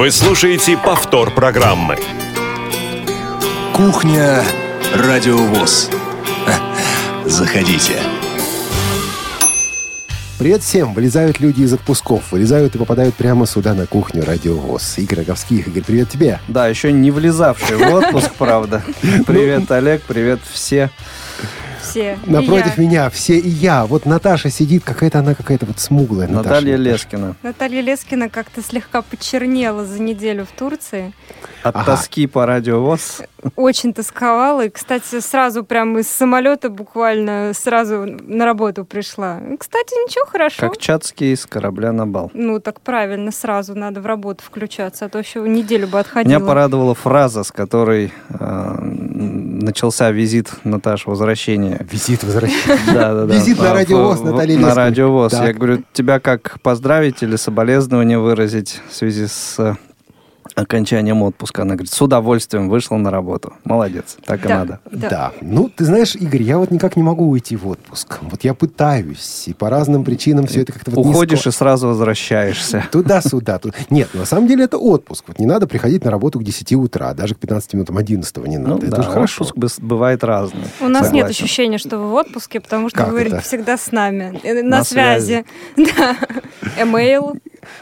Вы слушаете повтор программы. Кухня Радиовоз. Заходите. Привет всем! Вылезают люди из отпусков, вылезают и попадают прямо сюда на кухню Радиовоз. Игорь Роговских. Игорь, привет тебе. Да, еще не влезавший в отпуск, правда. Привет, Олег, привет все. Все. И Напротив я. меня все и я. Вот Наташа сидит, какая-то она какая-то вот смуглая. Наталья Наташа. Лескина. Наталья Лескина как-то слегка почернела за неделю в Турции. От Ага. тоски по радиовоз. Очень тосковала. И, кстати, сразу прямо из самолета буквально сразу на работу пришла. Кстати, ничего, хорошо. Как Чацкий с корабля на бал. Ну, так правильно, сразу надо в работу включаться, а то еще неделю бы Меня отходила. порадовала фраза, с которой э, начался визит Наташи возвращения. Визит возвращения. Да, да, да. Визит на радиовоз Натальи На радиовоз. Я говорю, тебя как поздравить или соболезнования выразить в связи с э, окончанием отпуска? Она говорит, с удовольствием вышла на работу. Молодец, так и Да. надо. Да. Ну, ты знаешь, Игорь, я вот никак не могу уйти в отпуск. Вот я пытаюсь, и по разным причинам все это как-то вот Уходишь склад- и сразу возвращаешься. Туда-сюда. тут- Нет, на самом деле это отпуск. Вот не надо приходить на работу к 10 утра, даже к 15 минутам 11 не надо. Ну это да, же хорошо. отпуск бывает разный. У нас нет Согласен. ощущения, что вы в отпуске, потому что Как вы это? всегда с нами. э, На, На связи. Да. Эмейл.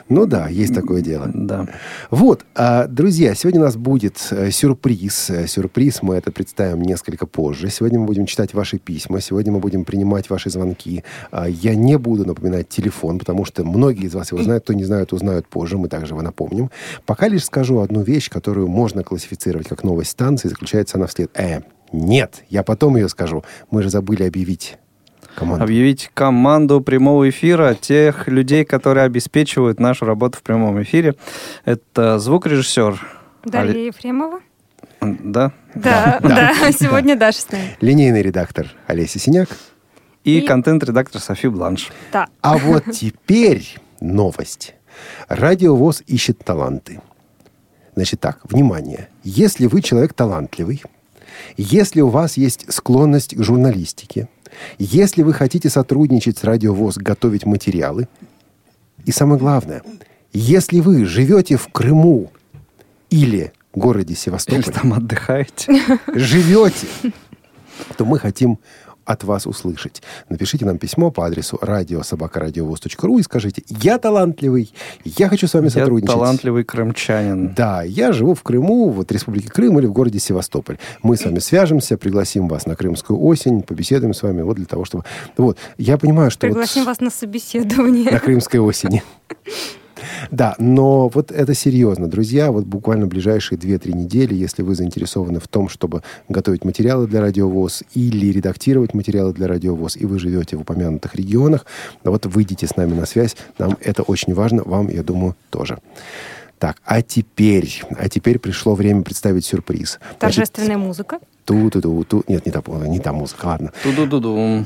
Ну да, есть такое дело. Да. Вот, а, друзья, сегодня у нас будет э, сюрприз. Э, Сюрприз мы это представим несколько позже. Сегодня мы будем читать ваши письма, сегодня мы будем принимать ваши звонки. А, Я не буду напоминать телефон, потому что многие из вас его знают, кто не знает, узнают позже, мы также его напомним. Пока лишь скажу одну вещь, которую можно классифицировать как новость станции, заключается она в след... Э, нет, я потом ее скажу. Мы же забыли объявить команду. Объявить команду прямого эфира тех людей, которые обеспечивают нашу работу в прямом эфире. Это звукорежиссер. Дарья Ефремова. Али- Да. Да, да, сегодня Даша с нами. Линейный редактор Олеся Синяк. И, И- контент-редактор Софи Бланш. Да. А вот теперь новость. Радиовоз ищет таланты. Значит так, внимание. Если вы человек талантливый, если у вас есть склонность к журналистике, если вы хотите сотрудничать с Радиовоз, готовить материалы, и самое главное, если вы живете в Крыму или городе Или Севастополь, там отдыхаете. живете, то мы хотим от вас услышать. Напишите нам письмо по адресу радиособакарадиовоз.ру и скажите, я талантливый, я хочу с вами Я сотрудничать. талантливый крымчанин. Да, я живу в Крыму, вот Республике Крым или в городе Севастополь. Мы с вами свяжемся, пригласим вас на Крымскую осень, побеседуем с вами вот для того, чтобы... Вот, я понимаю, что... вот- Пригласим вас на собеседование. на Крымской осени. Да, но вот это серьезно. Друзья, вот буквально ближайшие 2-3 недели, если вы заинтересованы в том, чтобы готовить материалы для радиовоз или редактировать материалы для радиовоз, и вы живете в упомянутых регионах, вот выйдите с нами на связь. Нам это очень важно, вам, я думаю, тоже. Так, а теперь, а теперь пришло время представить сюрприз. Значит, Торжественная музыка. Ту-ту-ту-ту. Нет, не та, не та музыка, ладно. Ту-ду-ду-ду.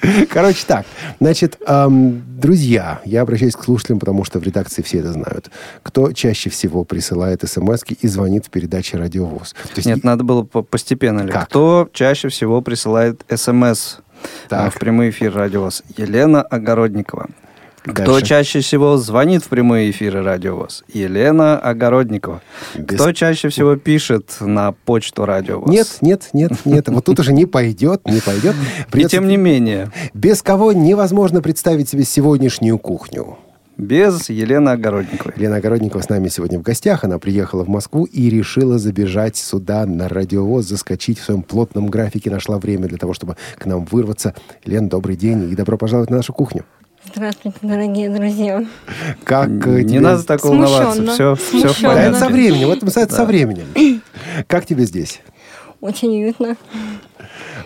Короче так, значит, эм, друзья, я обращаюсь к слушателям, потому что в редакции все это знают. Кто чаще всего присылает смс и звонит в передаче «Радиовоз»? То есть Нет, надо было по- постепенно. Как? Кто чаще всего присылает смс Так. в прямой эфир радиовоз? Елена Огородникова. Кто Дальше. чаще всего звонит в прямые эфиры радиовоз? Елена Огородникова. Без- Кто чаще всего пишет на почту радиовоз? Нет, нет, нет, нет. Вот тут уже не пойдет, не пойдет. И тем не менее, Без кого невозможно представить себе сегодняшнюю кухню. без Елены Огородниковой. Лена Огородникова с нами сегодня в гостях. Она приехала в Москву и решила забежать сюда на радиовоз, заскочить в своем плотном графике. Нашла время для того, чтобы к нам вырваться. Лен, добрый день и добро пожаловать на нашу кухню. Здравствуйте, дорогие друзья. Как э, Не тебе- надо так волноваться. Смущенно. Все, все в. Да, это со порядке. временем. Вот это со временем. Как тебе здесь? Очень уютно.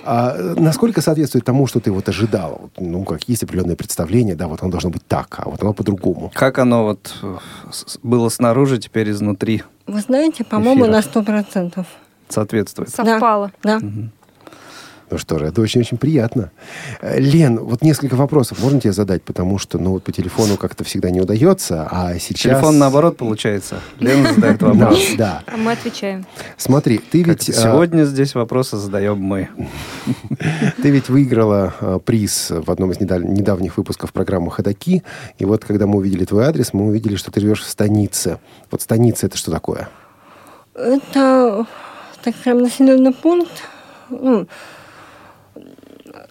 А, насколько соответствует тому, что ты вот ожидала? Вот, ну, как есть определенное представление, да, вот оно должно быть так, а вот оно по-другому. Как оно вот э, было снаружи, теперь изнутри Вы знаете, по-моему, на сто процентов. соответствует? Совпало. Да. Ну что же, это очень-очень приятно. Э, Лен, вот несколько вопросов можно тебе задать, потому что, ну, вот по телефону как-то всегда не удается, а сейчас... Телефон наоборот получается. Лена задает Да, вопрос. да. А мы отвечаем. Смотри, ты ведь, а, Сегодня здесь вопросы задаем мы. ты ведь выиграла а, приз в одном из недав- недавних выпусков программы «Ходоки». И вот, когда мы увидели твой адрес, мы увидели, что ты живешь в станице. Вот станица – это что такое? Это, так скажем, населенный пункт, ну,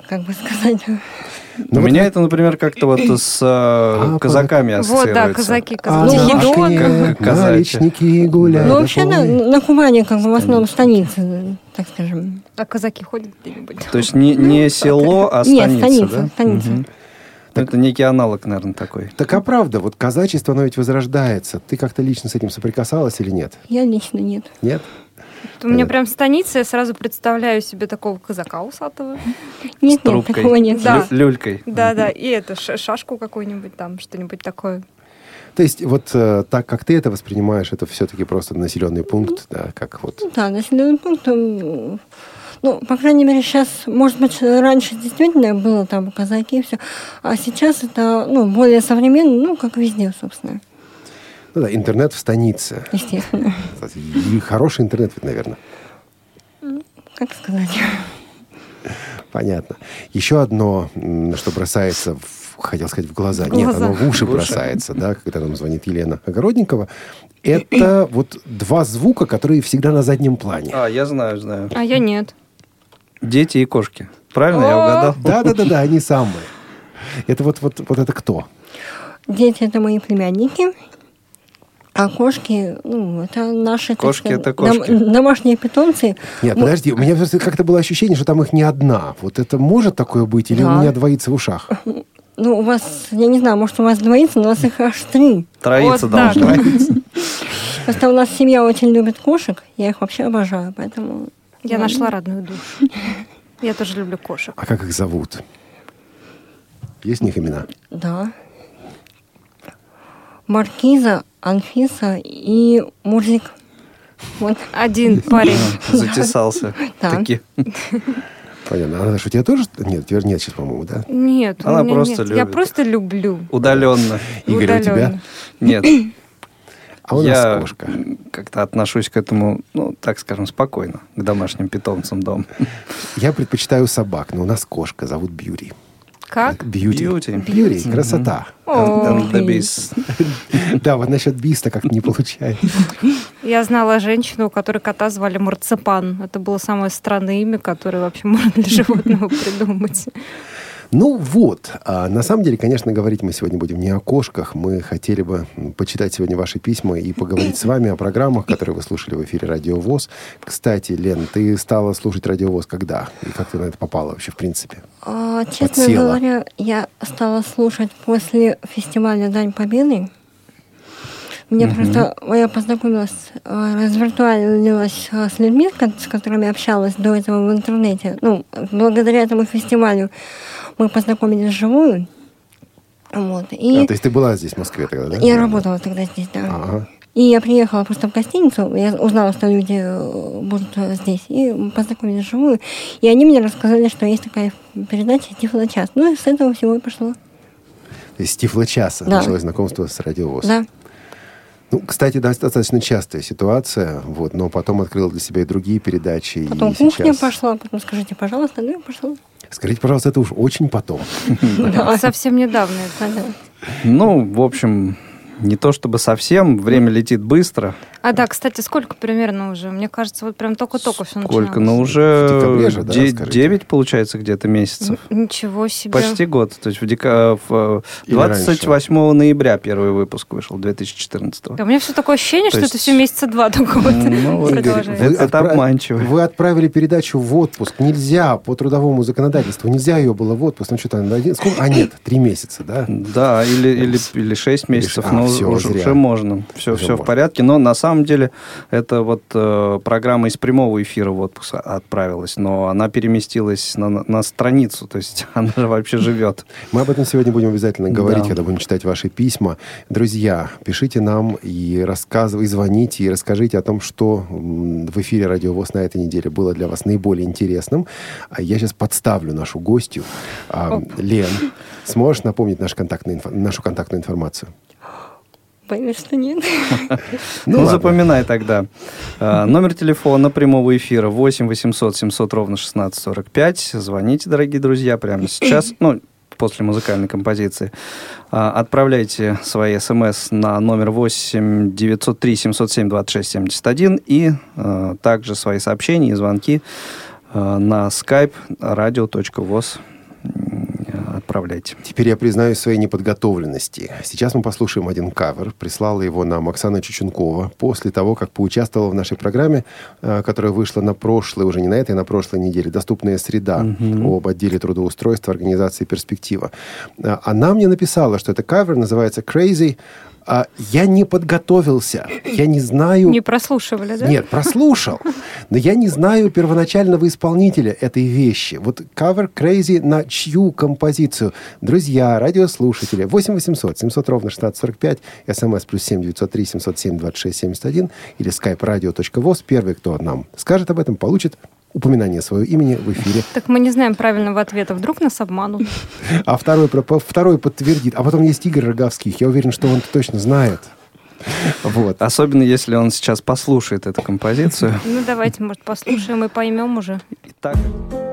как бы сказать, У меня это, например, как-то вот с э, казаками Вот, да, ассоциируется. казаки, А казаки. на Тихий башне Дон. Как казачьи. наличники гуляют. ну, вообще на, на Кубани, как бы, в основном станицы, так скажем. А казаки ходят где-нибудь? То есть не, не село, а Нет, станица, станица, да? станица. Мгм. Ну, Это некий аналог, наверное, такой. Так а правда, вот казачество, оно ведь возрождается. Ты как-то лично с этим соприкасалась или нет? Я лично нет. Нет? У меня прям станица, я сразу представляю себе такого казака усатого. Нет, нет, Трубкой. такого нет. Да. Лю- люлькой. Да-да, и это, шашку какую-нибудь там, что-нибудь такое. То есть вот э, так, как ты это воспринимаешь, это все-таки просто населенный пункт, да, как вот... Да, населенный пункт, ну, по крайней мере, сейчас, может быть, раньше действительно было там казаки и все, а сейчас это, ну, более современно, ну, как везде, собственно, Ну да, интернет в станице. естественно. И хороший интернет ведь, наверное. Как сказать? Понятно. Еще одно, что бросается, в, хотел сказать, в глаза. В Нет, глаза. оно в уши бросается, да, когда нам звонит Елена Огородникова. Это вот два звука, которые всегда на заднем плане. А, я знаю, знаю. А я нет. Дети и кошки. Правильно я угадал? Да-да-да, они самые. Это вот, вот, вот это кто? Дети – это мои племянники, а кошки, ну, это наши, Кошки сказать, это кошки. дом- домашние питомцы. Нет, Мы- подожди, у меня просто как-то было ощущение, что там их не одна. Вот это может такое быть? Или у Да. меня двоится в ушах? Ну, у вас, я не знаю, может, у вас двоится, но у вас их аж три. Троица Вот так. должна. Просто у нас семья очень любит кошек, я их вообще обожаю, поэтому... Я да. нашла родную душу. Я тоже люблю кошек. А как их зовут? Есть у них имена? Да. Маркиза, Анфиса и Мурзик. Вот. Один парень. Затесался. Таки. Понятно. А Наташа, у тебя тоже? Нет, теперь нет сейчас, по-моему, да? Нет, Она просто нет. Я любит. просто люблю. Удаленно. Игорь, а у тебя? Удаленно. Нет. А у нас я кошка. как-то отношусь к этому, ну, так скажем, спокойно, к домашним питомцам дома. Я предпочитаю собак, но у нас кошка, зовут Бьюри. Как? Бьюти. Бьюти. Бьюри, красота. Beast. Да, вот насчет биста как-то не получается. Я знала женщину, у которой кота звали Марципан. Это было самое странное имя, которое вообще можно для животного придумать. Ну вот, а на самом деле, конечно, говорить мы сегодня будем не о кошках. Мы хотели бы почитать сегодня ваши письма и поговорить с вами о программах, которые вы слушали в эфире Радио ВОЗ. Кстати, Лен, ты стала слушать Радио ВОЗ когда? И как ты на это попала вообще, в принципе? А, честно Подсела. говоря, я стала слушать после фестиваля Дань Победы. Мне просто, я познакомилась, э, развиртуалилась э, с людьми, с которыми общалась до этого в интернете. Ну, благодаря этому фестивалю мы познакомились вживую. Вот. И А, то есть ты была здесь, в Москве тогда, да? я работала тогда здесь, да. Ага. И я приехала просто в гостиницу, я узнала, что люди э, будут здесь, и познакомились вживую. И они мне рассказали, что есть такая передача «Тифлочас». Ну, и с этого всего и пошло. То есть с Тифло-часа Да. началось знакомство с Радио ВОЗ. Да. Ну, кстати, достаточно частая ситуация, вот, но потом открыл для себя и другие передачи. Потом и кухня сейчас... пошла, потом скажите, пожалуйста, ну и пошло. Скажите, пожалуйста, это уж очень потом. Вот Совсем недавно. это. Ну, в общем, не то чтобы совсем, время летит быстро. А да, кстати, сколько примерно уже? Мне кажется, вот прям только-только все Сколько? начиналось. Ну, уже В декабре же, да, де- скажите? 9, получается, где-то месяцев. Н- Ничего себе. Почти год. То есть в дека- в, э, Или 28 ноября первый выпуск вышел, 2014. Да, у меня все такое ощущение, То что есть- это все месяца два только вот Ну, вот, Это обманчиво. Вы отправили передачу в отпуск. Нельзя по трудовому законодательству. Нельзя ее было в отпуск. Ну, что-то, на один- сколько? А, нет, три месяца, да? Да, или, или, или 6 месяцев. А, но Ну, Всё, уже, зря. уже можно. Все, Уже все можно. в порядке. Но на самом деле это вот э, программа из прямого эфира в отпуск отправилась, но она переместилась на, на страницу, то есть она же вообще живет. Мы об этом сегодня будем обязательно говорить, Да. когда будем читать ваши письма. Друзья, пишите нам и рассказывайте, и звоните, и расскажите о том, что в эфире Радио ВОЗ на этой неделе было для вас наиболее интересным. А я сейчас подставлю нашу гостью. А, Лен, сможешь напомнить наш контактный нашу контактную информацию? Боюсь, что нет. Ну, запоминай тогда. Э, Номер телефона прямого эфира 8 800 700 ровно 1645. Звоните, дорогие друзья, прямо сейчас. Ну, после музыкальной композиции. А, Отправляйте свои смс на номер 8 903 707 26 71 и э, также свои сообщения и звонки на skype radio.voz м, отправляйте. Теперь я признаюсь в своей неподготовленности. Сейчас мы послушаем один кавер. Прислала его нам Оксана Чечункова после того, как поучаствовала в нашей программе, э, которая вышла на прошлой, уже не на этой, а на прошлой неделе, «Доступная среда» об отделе трудоустройства организации «Перспектива». Э, Она мне написала, что это кавер, называется «Crazy». А я не подготовился. Я не знаю... Не прослушивали, да? Нет, прослушал. Но я не знаю первоначального исполнителя этой вещи. Вот кавер Crazy на чью композицию? Друзья, радиослушатели, 8 800 700 ровно 1645, смс плюс 7 903 707 26 71 или skype radio.voz. Первый, кто нам скажет об этом, получит упоминание своего имени в эфире. Так мы не знаем правильного ответа. Вдруг нас обманут. А второй, второй подтвердит. А потом есть Игорь Роговских. Я уверен, что он точно знает. Вот. Особенно, если он сейчас послушает эту композицию. Ну, давайте, может, послушаем и поймем уже. Итак, You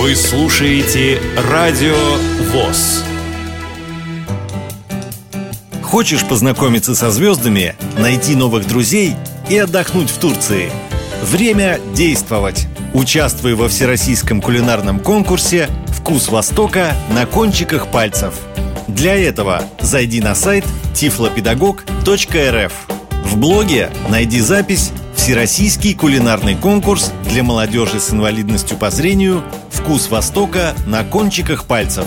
Вы слушаете Радио ВОЗ. Хочешь познакомиться со звездами, найти новых друзей и отдохнуть в Турции? Время действовать! Участвуй во всероссийском кулинарном конкурсе «Вкус Востока» на кончиках пальцев. Для этого зайди на сайт tiflopedagog.rf. В блоге найди запись «Всероссийский кулинарный конкурс для молодежи с инвалидностью по зрению «Вкус Востока» на кончиках пальцев».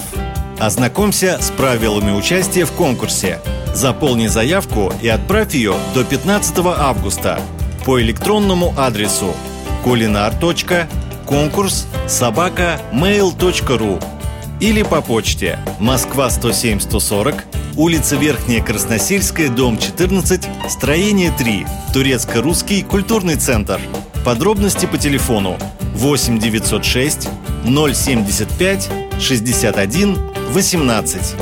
Ознакомься с правилами участия в конкурсе. Заполни заявку и отправь ее до 15 августа по электронному адресу kulinar.конкурс собака mail.ru или по почте Москва 107 140 улица Верхняя Красносельская, дом 14, строение 3, Турецко-русский культурный центр. Подробности по телефону 8 906 075 61 18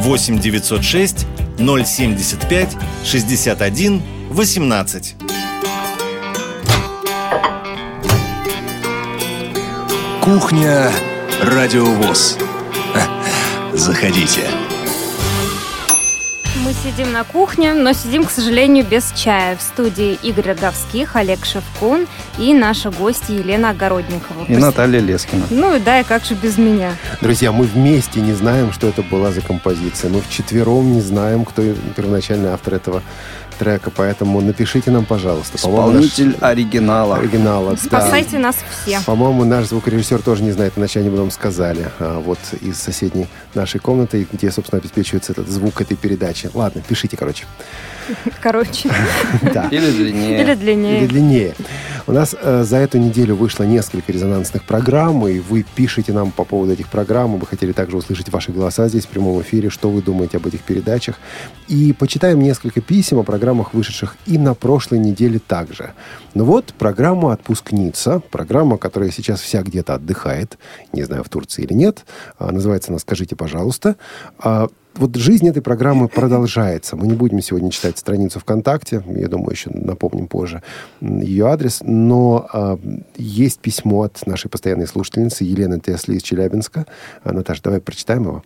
8 906 075 61 18 Кухня Радиовоз. Заходите. Мы сидим на кухне, но сидим, к сожалению, без чая. В студии Игорь Роговских, Олег Шевкун и наша гостья Елена Огородникова. И Наталья Лескина. Ну и да, и как же без меня. Друзья, мы вместе не знаем, что это была за композиция. Мы вчетвером не знаем, кто первоначальный автор этого трека, поэтому напишите нам, пожалуйста. По-моему, наш- Исполнитель оригинала. оригинала. да. Спасайте нас все. По-моему, наш звукорежиссер тоже не знает, иначе они бы нам сказали. А, вот из соседней нашей комнаты, где, собственно, обеспечивается этот звук этой передачи. Ладно, пишите, короче. Короче. Да. Или длиннее. Или Или длиннее. У нас э, за эту неделю вышло несколько резонансных программ, и вы пишете нам по поводу этих программ. Мы хотели также услышать ваши голоса здесь в прямом эфире, что вы думаете об этих передачах. И почитаем несколько писем о программах, вышедших и на прошлой неделе также. Ну вот, программа «Отпускница», программа, которая сейчас вся где-то отдыхает, не знаю, в Турции или нет, А, называется она «Скажите, пожалуйста». Вот жизнь этой программы продолжается. Мы не будем сегодня читать страницу ВКонтакте, я думаю, еще напомним позже ее адрес, но а, есть письмо от нашей постоянной слушательницы Елены Тесли из Челябинска. А, Наташа, давай прочитаем его.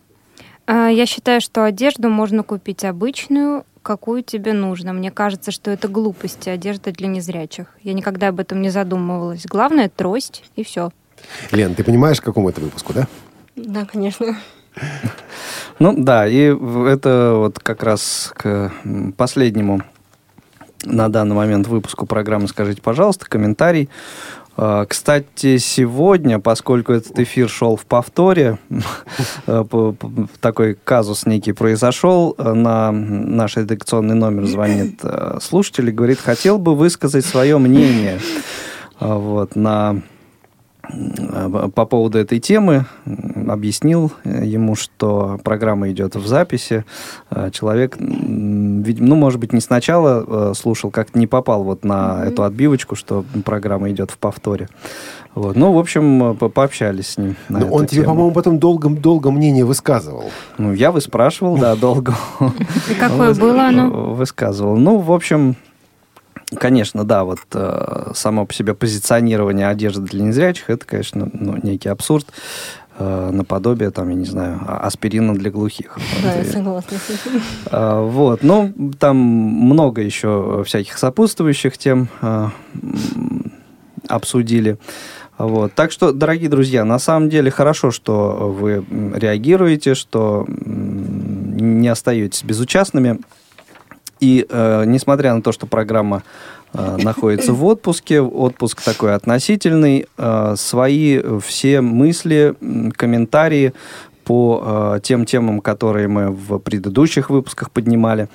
А, Я считаю, что одежду можно купить обычную, какую тебе нужно. Мне кажется, что это глупости, одежда для незрячих. Я никогда об этом не задумывалась. Главное — трость, и все. Лен, ты понимаешь, к какому это выпуску, да? Да, конечно. Ну да, и это вот как раз к последнему на данный момент выпуску программы «Скажите, пожалуйста», комментарий. А, Кстати, сегодня, поскольку этот эфир шел в повторе, э, такой казус некий произошел, э, на наш редакционный номер звонит э, слушатель и говорит, хотел бы высказать свое мнение вот, на по поводу этой темы объяснил э, ему, что программа идет в записи. Э, Человек, ну, может быть, не сначала э, слушал, как-то не попал вот на эту отбивочку, что программа идет в повторе. Вот. Ну, в общем, э, по- пообщались с ним. на Но эту он тебе, тему. по-моему, потом долго, долго мнение высказывал. Ну, я выспрашивал, да, долго. И какое было оно? Высказывал. Ну, в общем, конечно, да, вот э, само по себе позиционирование одежды для незрячих, это, конечно, ну, некий абсурд. э, наподобие, там, я не знаю, а- аспирина для глухих. Да, я согласна а, Вот, ну, там много еще всяких сопутствующих тем м, обсудили. Вот. Так что, дорогие друзья, на самом деле хорошо, что вы реагируете, что не остаетесь безучастными. И э, несмотря на то, что программа э, находится в отпуске, отпуск такой относительный, э, свои все мысли, комментарии по э, тем темам, которые мы в предыдущих выпусках поднимали,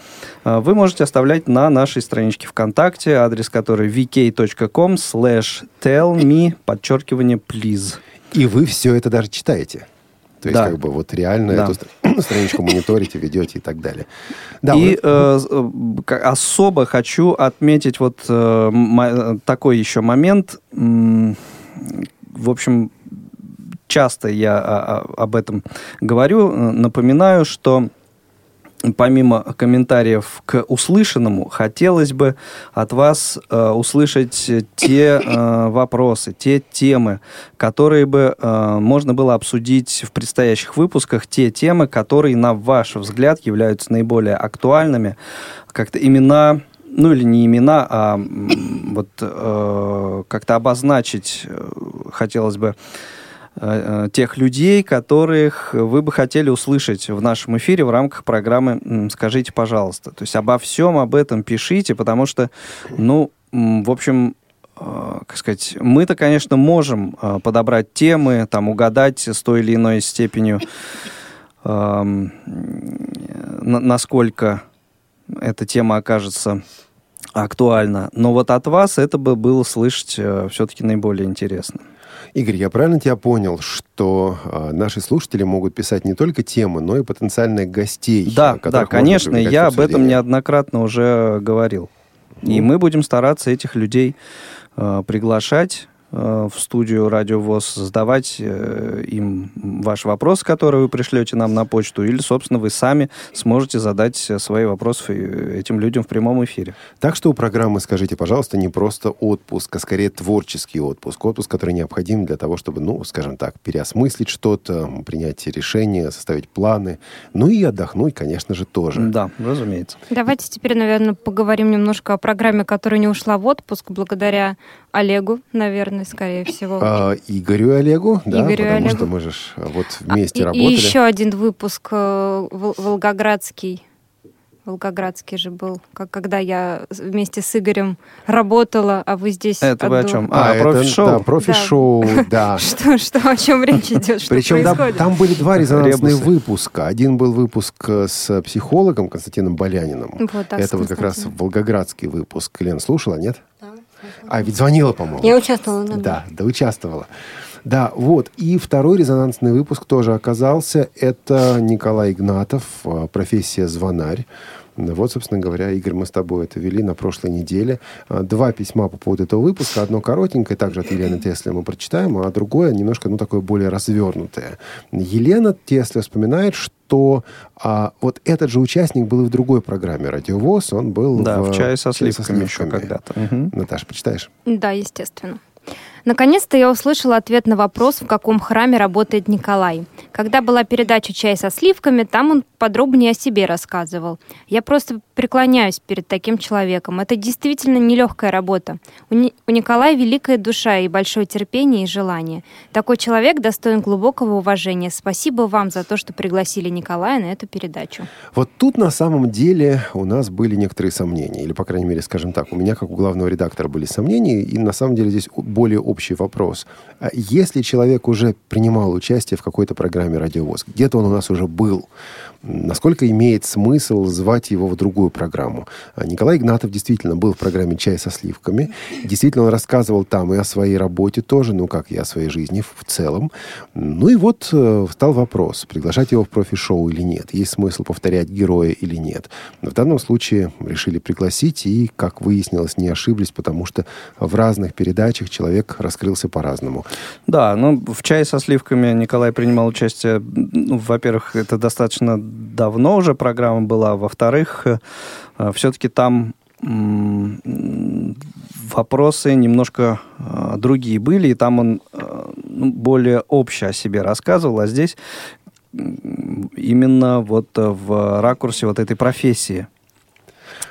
э, вы можете оставлять на нашей страничке ВКонтакте, адрес которой vk.com slash tell me, подчеркивание, please. И вы все это даже читаете. То есть, Да. как бы, вот реально Да. эту стр- страничку мониторите, ведете и так далее. Да, и э, э, особо хочу отметить вот э, такой еще момент. В общем, часто я а- а- об этом говорю, э, напоминаю, что помимо комментариев к услышанному, хотелось бы от вас э, услышать те э, вопросы, те темы, которые бы э, можно было обсудить в предстоящих выпусках, те темы, которые, на ваш взгляд, являются наиболее актуальными, как-то имена ну или не имена, а вот э, как-то обозначить э, хотелось бы тех людей, которых вы бы хотели услышать в нашем эфире в рамках программы «Скажите, пожалуйста». То есть обо всем об этом пишите, потому что, ну, в общем, э, как сказать, мы-то, конечно, можем э, подобрать темы, там, угадать с той или иной степенью, эм, на- насколько эта тема окажется актуальна. Но вот от вас это бы было слышать все-таки наиболее интересно. Игорь, я правильно тебя понял, что а, наши слушатели могут писать не только темы, но и потенциальных гостей? Да, да, конечно, я об этом неоднократно уже говорил. И Ну. мы будем стараться этих людей э, приглашать э, в студию Радио ВОЗ, задавать э, им ваши вопросы, которые вы пришлете нам на почту, или, собственно, вы сами сможете задать э, свои вопросы э, этим людям в прямом эфире. Так что у программы, скажите, пожалуйста, не просто отпуск, а скорее творческий отпуск. Отпуск, который необходим для того, чтобы, ну, скажем так, переосмыслить что-то, принять решения, составить планы. Ну и отдохнуть, конечно же, тоже. Да, разумеется. Давайте теперь, наверное, поговорим немножко о программе, которая не ушла в отпуск благодаря Олегу, наверное, скорее всего. А, Игорю и Олегу, да, Игорю потому Олегу. что мы же ж, а, вот А, вместе и, работали. И еще один выпуск э, Вол- Волгоградский. Волгоградский же был, как когда я вместе с Игорем работала, а вы здесь. Это вы о чем? А, это, профи-шоу? Да, профи-шоу, да. Что, что, о чем речь идет? Причем да, там были два резонансных Ребусы. выпуска. Один был выпуск э, с психологом Константином Боляниным. Вот так, Это вот как раз волгоградский выпуск. Лен, слушала, нет? А, ведь звонила, по-моему. Я участвовала, да. Да, да, участвовала. Да, вот. И второй резонансный выпуск тоже оказался. Это Николай Игнатов, э, профессия звонарь. Вот, собственно говоря, Игорь, мы с тобой это вели на прошлой неделе. Э, Два письма по поводу этого выпуска. Одно коротенькое, также от Елены Тесли мы прочитаем, а другое немножко, ну, такое более развернутое. Елена Тесля вспоминает, что а, вот этот же участник был и в другой программе «Радиовоз». Он был Да, в чае со «Чае сливками еще когда-то. Мгм. Наташа, почитаешь? Да, естественно. Наконец-то я услышала ответ на вопрос, в каком храме работает Николай. Когда была передача «Чай со сливками», там он подробнее о себе рассказывал. Я просто преклоняюсь перед таким человеком. Это действительно нелегкая работа. У, Ни- у Николая великая душа и большое терпение и желание. Такой человек достоин глубокого уважения. Спасибо вам за то, что пригласили Николая на эту передачу. Вот тут на самом деле у нас были некоторые сомнения, или, по крайней мере, скажем так, у меня, как у главного редактора, были сомнения, и на самом деле здесь более общий вопрос. А Если человек уже принимал участие в какой-то программе «Радиовоз», где-то он у нас уже был, насколько имеет смысл звать его в другую программу? А Николай Игнатов действительно был в программе «Чай со сливками», действительно он рассказывал там и о своей работе тоже, ну, как и о своей жизни в в целом. Ну и вот э, встал вопрос, приглашать его в профи-шоу или нет, есть смысл повторять героя или нет. В данном случае решили пригласить, и, как выяснилось, не ошиблись, потому что в разных передачах человек раскрылся по-разному. Да, ну, в чае со сливками Николай принимал участие, ну, во-первых, это достаточно давно уже программа была, во-вторых, все-таки там вопросы немножко э, другие были, и там он э, ну, более общее о себе рассказывал, а здесь именно вот э, в ракурсе вот этой профессии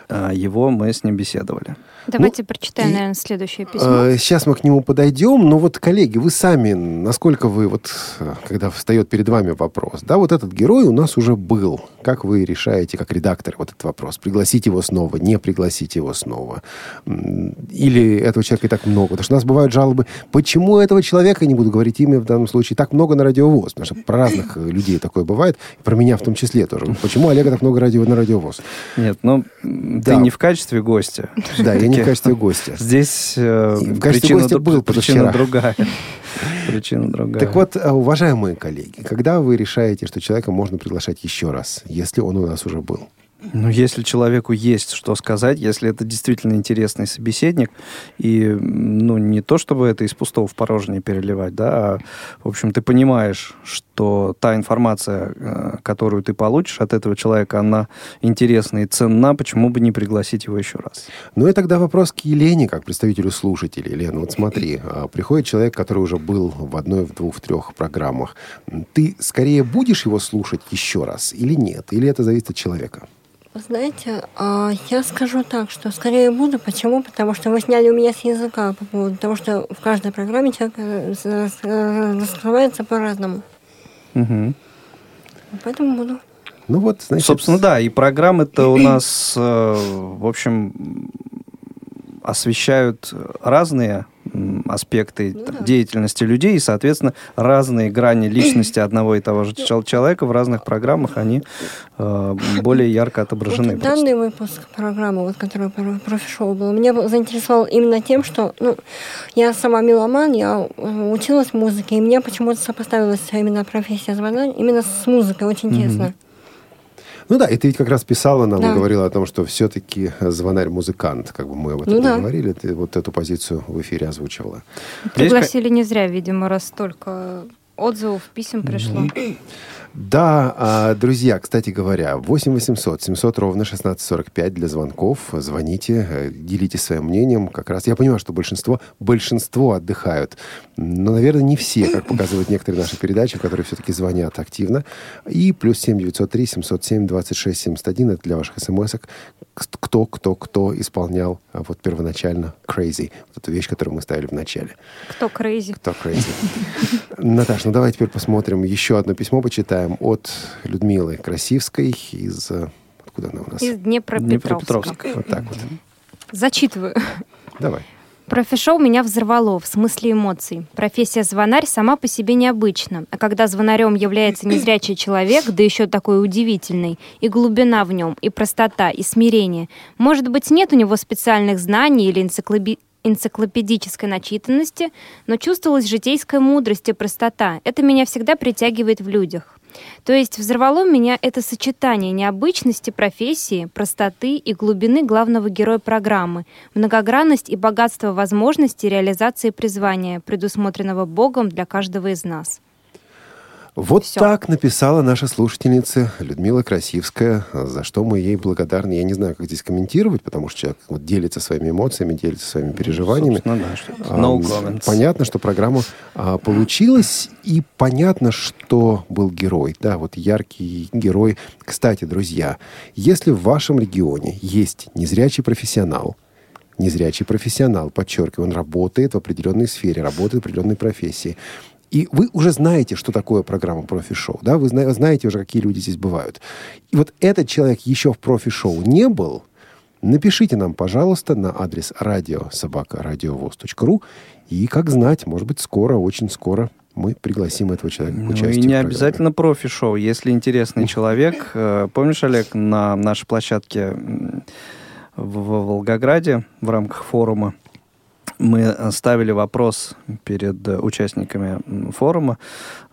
э, его мы с ним беседовали. Давайте прочитаем, и- наверное, следующее письмо. Э, Сейчас мы к нему подойдем, но вот, коллеги, вы сами, насколько вы, вот, э, когда встает перед вами вопрос, да, вот этот герой у нас уже был. Как вы решаете, как редактор, вот этот вопрос? Пригласить его снова, не пригласить его снова? Или этого человека и так много? Потому что у нас бывают жалобы, почему этого человека, не буду говорить имя в данном случае, так много на радиовоз? Потому что про разных э, людей такое бывает, и про меня в том числе тоже. Почему Олега так много радио на радиовоз? Нет, ну, Да. ты не в качестве гостя. Да, я не в качестве гостя. Здесь э, в качестве причина, гостя был причина другая. Причина другая. Так вот, э, уважаемые коллеги, когда вы решаете, что человека можно приглашать еще раз, если он у нас уже был? Ну, если человеку есть что сказать, если это действительно интересный собеседник, и, ну, не то, чтобы это из пустого в порожнее переливать, да, а, в общем, ты понимаешь, что что та информация, э, которую ты получишь от этого человека, она интересна и ценна, почему бы не пригласить его еще раз? Ну и тогда вопрос к Елене, как представителю слушателей. Елена, вот смотри, а, приходит человек, который уже был в одной, в двух, в трех программах. Ты скорее будешь его слушать еще раз или нет? Или это зависит от человека? Вы Знаете, а, я скажу так, что скорее буду. Почему? Потому что вы сняли у меня с языка по поводу того, что в каждой программе человек э, э, раскрывается по-разному. Мгм. Поэтому буду. Ну вот, значит... Собственно, да, и программы-то у нас, э, в общем, освещают разные аспекты Ну там, да. деятельности людей, и, соответственно, разные грани личности одного и того же чел- человека в разных программах, они э, более ярко отображены. Вот данный выпуск программы, вот, который про профи-шоу был, меня заинтересовал именно тем, что ну, я сама меломан, я э, училась музыке, и мне почему-то сопоставилась именно профессия звонарь именно с музыкой. Очень интересно. Ну да, и ты ведь как раз писала нам Да. и говорила о том, что все-таки звонарь музыкант, как бы мы об этом Ну да. говорили, ты вот эту позицию в эфире озвучивала. Пригласили не зря, видимо, раз столько отзывов, писем пришло. Да, а, друзья, кстати говоря, 8 800 700 ровно 1645 для звонков. Звоните, э, делитесь своим мнением. Как раз я понимаю, что большинство, большинство отдыхают. Но, наверное, не все, как показывают некоторые наши передачи, которые все-таки звонят активно. И плюс 7 903 707 26 71 это для ваших смс -ок. Кто, кто, кто исполнял вот первоначально Crazy, вот эту вещь, которую мы ставили в начале. Кто Crazy? Кто crazy? Наташ, ну давай теперь посмотрим. Еще одно письмо почитаем от Людмилы Красивской из... э, Откуда она у нас? Из Днепропетровска. Днепропетровск. Вот так вот. Зачитываю. Давай. Профи-шоу меня взорвало в смысле эмоций. Профессия звонарь сама по себе необычна. А когда звонарем является незрячий человек, да еще такой удивительный, и глубина в нем, и простота, и смирение. Может быть, нет у него специальных знаний или энциклоби- энциклопедической начитанности, но чувствовалась житейская мудрость и простота. Это меня всегда притягивает в людях. То есть взорвало меня это сочетание необычности профессии, простоты и глубины главного героя программы, многогранность и богатство возможностей реализации призвания, предусмотренного Богом для каждого из нас. Вот Всё. так написала наша слушательница Людмила Красивская, за что мы ей благодарны. Я не знаю, как здесь комментировать, потому что человек вот делится своими эмоциями, делится своими переживаниями. Собственно, да, No comments. Понятно, что программа а, получилась, и понятно, что был герой. Да, вот яркий герой. Кстати, друзья, если в вашем регионе есть незрячий профессионал, незрячий профессионал, подчеркиваю, он работает в определенной сфере, работает в определенной профессии. И вы уже знаете, что такое программа профи-шоу, да? Вы зна- знаете уже, какие люди здесь бывают. И вот этот человек еще в профи-шоу не был, Напишите нам, пожалуйста, на адрес радиособакарадиовоз.ру. И, как знать, может быть, скоро, очень скоро мы пригласим этого человека к Ну участию и в не обязательно профи-шоу. Если интересный человек, э, помнишь, Олег, на нашей площадке в Волгограде в рамках форума мы э, ставили вопрос перед э, участниками форума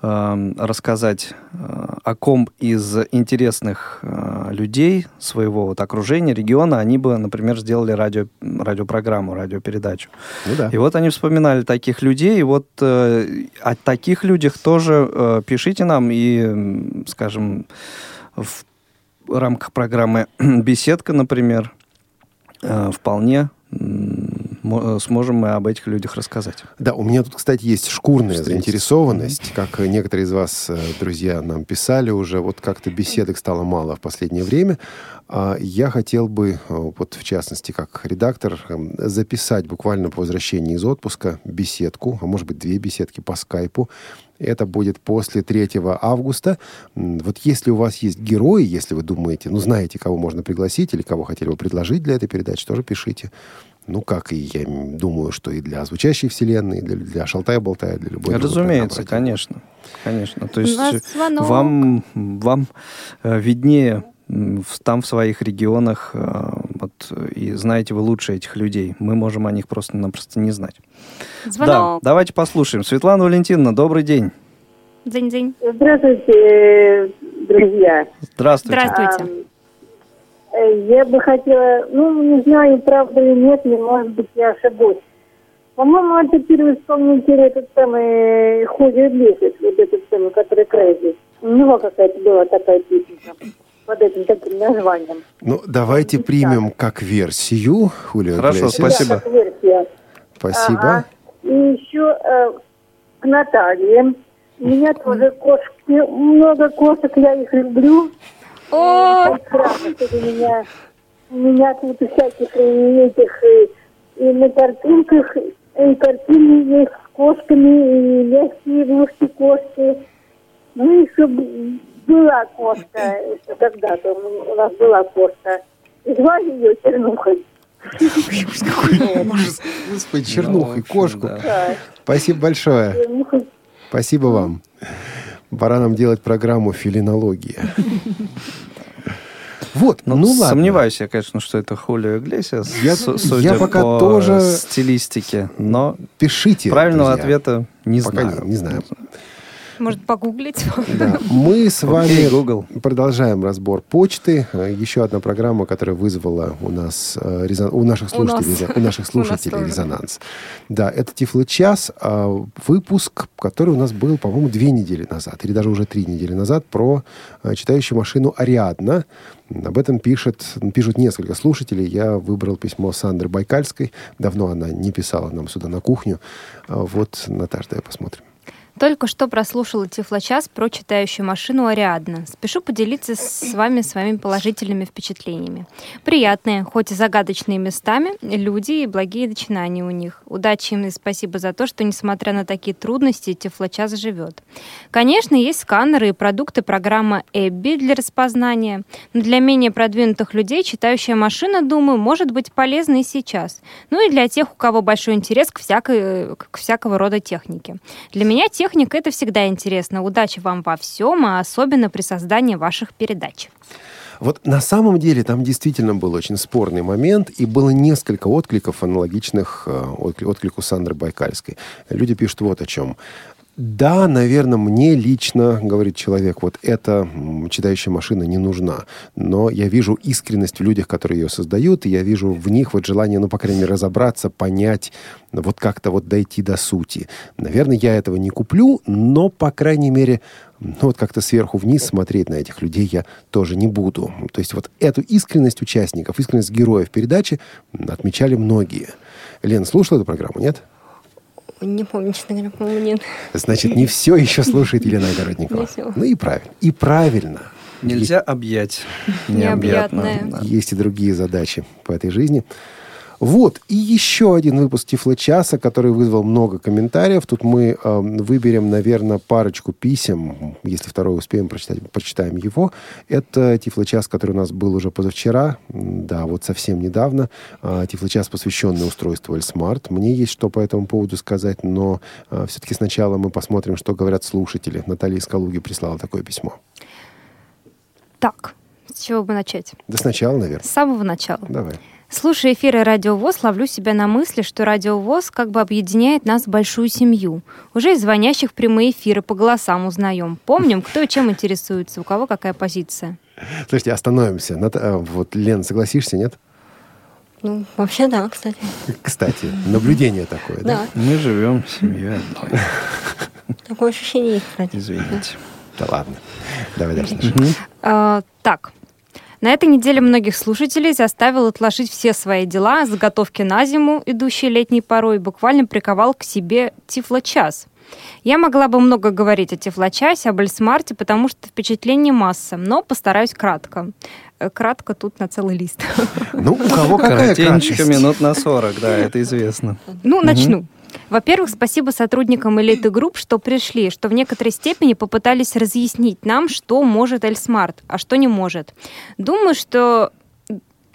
э, рассказать э, о ком из интересных э, людей своего вот окружения, региона, они бы, например, сделали радио, радиопрограмму, радиопередачу. Ну да. И вот они вспоминали таких людей, и вот э, о таких людях тоже пишите нам, и, скажем, в рамках программы «Беседка», например, вполне сможем мы об этих людях рассказать. Да, у меня тут, кстати, есть шкурная Встретиться. заинтересованность. Как некоторые из вас, э, друзья, нам писали уже, вот как-то беседок стало мало в последнее время. А Я хотел бы, э, вот в частности, как редактор, эм, записать буквально по возвращении из отпуска беседку, а может быть, две беседки по скайпу. Это будет после 3 августа. Вот если у вас есть герои, если вы думаете, ну, знаете, кого можно пригласить или кого хотели бы предложить для этой передачи, тоже пишите. Ну, как и я думаю, что и для звучащей вселенной, и для, для шалтая-болтая, для любой Разумеется, конечно. Конечно. То есть э, вам, вам э, виднее там, в своих регионах, э, и знаете вы лучше этих людей. Мы можем о них просто-напросто не знать. Да, Звонок. давайте послушаем. Светлана Валентиновна, добрый день. Дзынь-дзынь. Здравствуйте, друзья. Здравствуйте. Здравствуйте. Э, Я бы хотела, ну, не знаю, правда или нет, но, может быть, я ошибусь. По-моему, это первый вспомните этот самый Хулио Иглесиас, вот этот самый, который Крэзи. У него какая-то была такая песня под этим таким названием. Ну, давайте примем как версию Хулио Хорошо, Иглесиас. спасибо. Да, как версия. Спасибо. Ага. И еще э, к Наталье. У меня тоже кошки, много кошек, я их люблю. О, у меня, у меня тут всяких этих и, и на картинках, и картины есть с кошками, и легкие игрушки кошки. Ну, еще была кошка, когда-то у нас была кошка. И звали ее Чернухой. Какой ужас. Господи, чернухой, кошку. Спасибо большое. Спасибо вам. Пора нам делать программу «Филинология». Вот, Ну, ну, ладно. сомневаюсь я, конечно, что это Хулио Иглесиас, Я- су- судя я пока по тоже- стилистике, но Пишите. правильного друзья. ответа не Пока знаю. не, не знаю. Может погуглить? Да. Мы с вами Google. продолжаем разбор почты. Еще одна программа, которая вызвала у нас э, резон- у наших У нас. слушателей, у наших У нас слушателей тоже. резонанс. Да, это Тифло час, а, выпуск, который у нас был, по-моему, две недели назад, или даже уже три недели назад, про э, читающую машину Ариадна. Об этом пишет, пишут несколько слушателей. Я выбрал письмо Сандры Байкальской. Давно она не писала нам сюда на кухню. А Вот, Наташа, давай посмотрим. Только что прослушала Тифлочас про читающую машину Ариадна. Спешу поделиться с вами своими положительными впечатлениями. Приятные, хоть и загадочные местами, люди и благие начинания у них. Удачи им и спасибо за то, что, несмотря на такие трудности, Тифлочас живет. Конечно, есть сканеры и продукты программа Эбби для распознания, но для менее продвинутых людей читающая машина, думаю, может быть полезна и сейчас. Ну и для тех, у кого большой интерес к, всякой, к всякого рода технике. Для меня техника — это всегда интересно. Удачи вам во всем, а особенно при создании ваших передач. Вот на самом деле там действительно был очень спорный момент, и было несколько откликов аналогичных э, отклик- отклику Сандры Байкальской. Люди пишут вот о чем. Да, наверное, мне лично, говорит человек, вот эта читающая машина не нужна. Но я вижу искренность в людях, которые ее создают, и я вижу в них вот желание, ну, по крайней мере, разобраться, понять, вот как-то вот дойти до сути. Наверное, я этого не куплю, но, по крайней мере, ну, вот как-то сверху вниз смотреть на этих людей я тоже не буду. То есть вот эту искренность участников, искренность героев передачи отмечали многие. Лен, слушала эту программу, нет? Не помню, честно говоря, по-моему, нет. Значит, не все еще слушает Елена Огородникова. Ну и правильно. И правильно. Нельзя объять Необъятное. Есть и другие задачи по этой жизни. Вот, и еще один выпуск Тифло часа, который вызвал много комментариев. Тут мы э, выберем, наверное, парочку писем. Если второй успеем прочитать, прочитаем его. Это Тифло час, который у нас был уже позавчера. Да, вот совсем недавно. А, Тифло час, посвященный устройству Эльсмарт. Мне есть что по этому поводу сказать, но э, все-таки сначала мы посмотрим, что говорят слушатели. Наталья из Калуги прислала такое письмо. Так, с чего бы начать? Да сначала, наверное. С самого начала. Давай. Слушая эфиры Радио ВОЗ, ловлю себя на мысли, что Радио ВОЗ как бы объединяет нас в большую семью. Уже из звонящих в прямые эфиры по голосам узнаем. Помним, кто и чем интересуется, у кого какая позиция. Слушайте, остановимся. Э, Вот, Лен, согласишься, нет? Ну, вообще, да, кстати. Кстати, наблюдение такое, да? Да, Мы живем семьей одной. такое ощущение есть, кстати. Извините. Да ладно. Давай дальше. А, так, на этой неделе многих слушателей заставил отложить все свои дела, заготовки на зиму, идущие летней порой, буквально приковал к себе Тифло-час. Я могла бы много говорить о Тифло-часе, об Эльсмарте, потому что впечатлений масса, но постараюсь кратко. Э, Кратко тут на целый лист. Ну, у кого какая краткость? минут на 40, да, это известно. Ну, начну. Во-первых, спасибо сотрудникам элиты групп, что пришли, что в некоторой степени попытались разъяснить нам, что может Эльсмарт, а что не может. Думаю, что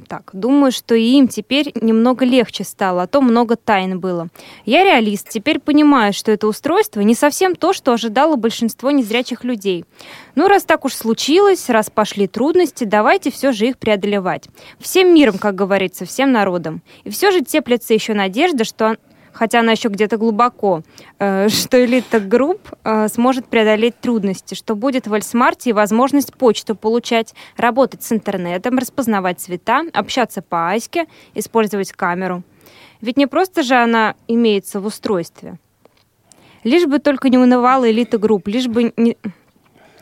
так, думаю, что и им теперь немного легче стало, а то много тайн было. Я реалист, теперь понимаю, что это устройство не совсем то, что ожидало большинство незрячих людей. Ну, раз так уж случилось, раз пошли трудности, давайте все же их преодолевать. Всем миром, как говорится, всем народом. И все же теплится еще надежда, что хотя она еще где-то глубоко, э, что элита групп э, сможет преодолеть трудности, что будет в Эльсмарте и возможность почту получать, работать с интернетом, распознавать цвета, общаться по аське, использовать камеру. Ведь не просто же она имеется в устройстве. Лишь бы только не унывала элита групп, лишь бы не,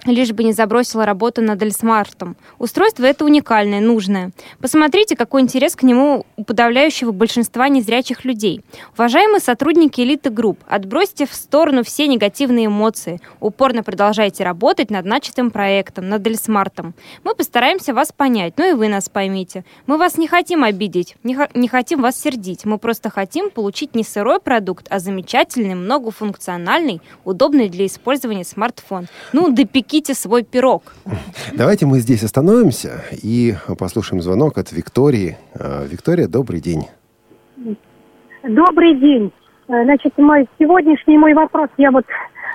лишь бы не забросила работу над Эльсмартом. Устройство это уникальное, нужное. Посмотрите, какой интерес к нему у подавляющего большинства незрячих людей. Уважаемые сотрудники элиты групп, отбросьте в сторону все негативные эмоции. Упорно продолжайте работать над начатым проектом, над Эльсмартом. Мы постараемся вас понять, ну и вы нас поймите. Мы вас не хотим обидеть, не, хо- не хотим вас сердить. Мы просто хотим получить не сырой продукт, а замечательный, многофункциональный, удобный для использования смартфон. Ну, допеките свой пирог. Давайте мы здесь остановимся и послушаем звонок от Виктории. А, Виктория, добрый день. Добрый день. Э, Значит, мой сегодняшний мой вопрос, я вот,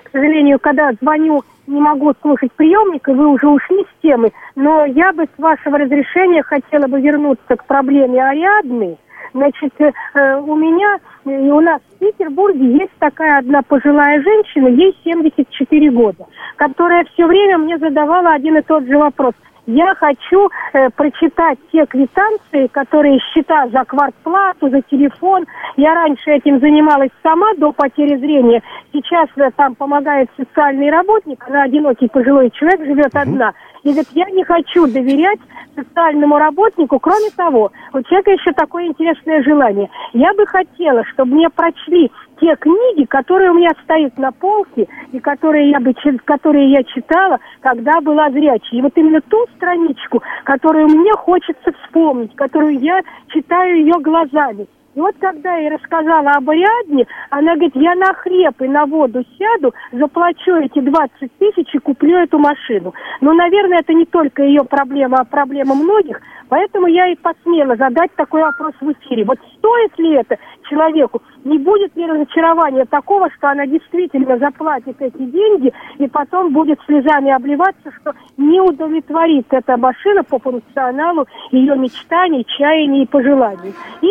к сожалению, когда звоню, не могу слушать приемник, и вы уже ушли с темы, но я бы с вашего разрешения хотела бы вернуться к проблеме Ариадны. Значит, э, э, у меня и у нас в Петербурге есть такая одна пожилая женщина, ей 74 года, которая все время мне задавала один и тот же вопрос. Я хочу э, прочитать те квитанции, которые счета за квартплату, за телефон. Я раньше этим занималась сама до потери зрения. Сейчас э, там помогает социальный работник. Она одинокий пожилой человек, живет одна. И говорит, я не хочу доверять социальному работнику. Кроме того, у человека еще такое интересное желание. Я бы хотела, чтобы мне прочли те книги, которые у меня стоят на полке и которые я, бы, которые я читала, когда была зрячей. И вот именно ту страничку, которую мне хочется вспомнить, которую я читаю ее глазами. И вот когда я рассказала об Ариадне, она говорит, я на хлеб и на воду сяду, заплачу эти 20 тысяч и куплю эту машину. Но, наверное, это не только ее проблема, а проблема многих. Поэтому я и посмела задать такой вопрос в эфире. Вот стоит ли это человеку? Не будет ли разочарования такого, что она действительно заплатит эти деньги и потом будет слезами обливаться, что не удовлетворит эта машина по функционалу ее мечтаний, чаяний и пожеланий? И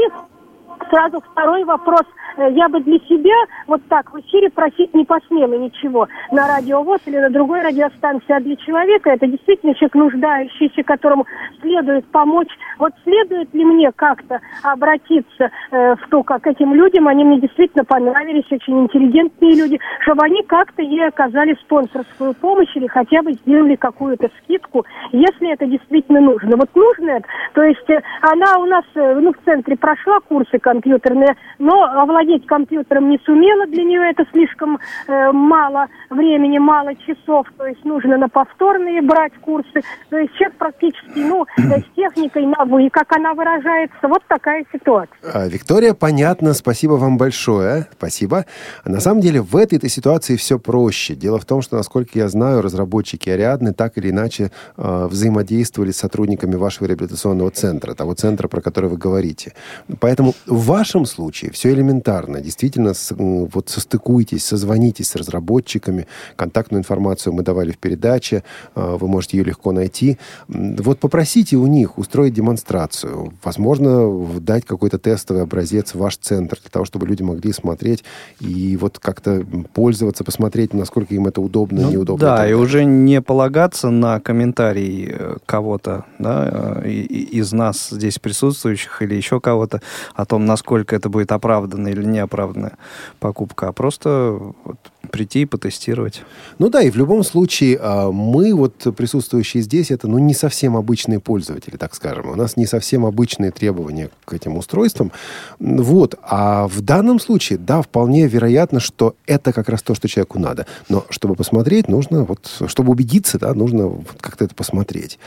Сразу второй вопрос. Э, Я бы для себя вот так в эфире просить не посмела ничего на радиовоз или на другой радиостанции, а для человека это действительно человек нуждающийся, которому следует помочь. Вот следует ли мне как-то обратиться э, в то, как этим людям, они мне действительно понравились, очень интеллигентные люди, чтобы они как-то ей оказали спонсорскую помощь или хотя бы сделали какую-то скидку, если это действительно нужно. Вот нужно это, то есть э, она у нас э, ну, в центре прошла курсы компьютерные, но овладеть компьютером не сумела, для нее это слишком э, мало времени, мало часов, то есть нужно на повторные брать курсы, то есть человек практически, ну, э, с техникой на вы, как она выражается, вот такая ситуация. А, Виктория, понятно, спасибо вам большое. Спасибо. На самом деле в этой-то ситуации все проще. Дело в том, что, насколько я знаю, разработчики Ариадны так или иначе э, взаимодействовали с сотрудниками вашего реабилитационного центра, того центра, про который вы говорите. Поэтому в вашем случае все элементарно. Действительно, вот состыкуйтесь, созвонитесь с разработчиками. Контактную информацию мы давали в передаче. э, Вы можете ее легко найти. Вот попросите у них устроить демонстрацию. Возможно, дать какой-то тестовый образец в ваш центр, для того, чтобы люди могли смотреть и вот как-то пользоваться, посмотреть, насколько им это удобно, Ну, неудобно. Да, и уже не полагаться на комментарий э, кого-то да, э, из нас здесь присутствующих или еще кого-то о том, насколько это будет оправданная или неоправданная покупка, а просто вот прийти и потестировать. Ну да, и в любом случае а, мы, вот присутствующие здесь, это ну, не совсем обычные пользователи, так скажем. У нас не совсем обычные требования к этим устройствам. Вот. А в данном случае, да, вполне вероятно, что это как раз то, что человеку надо. Но чтобы посмотреть, нужно, вот, чтобы убедиться, да, нужно вот как-то это посмотреть.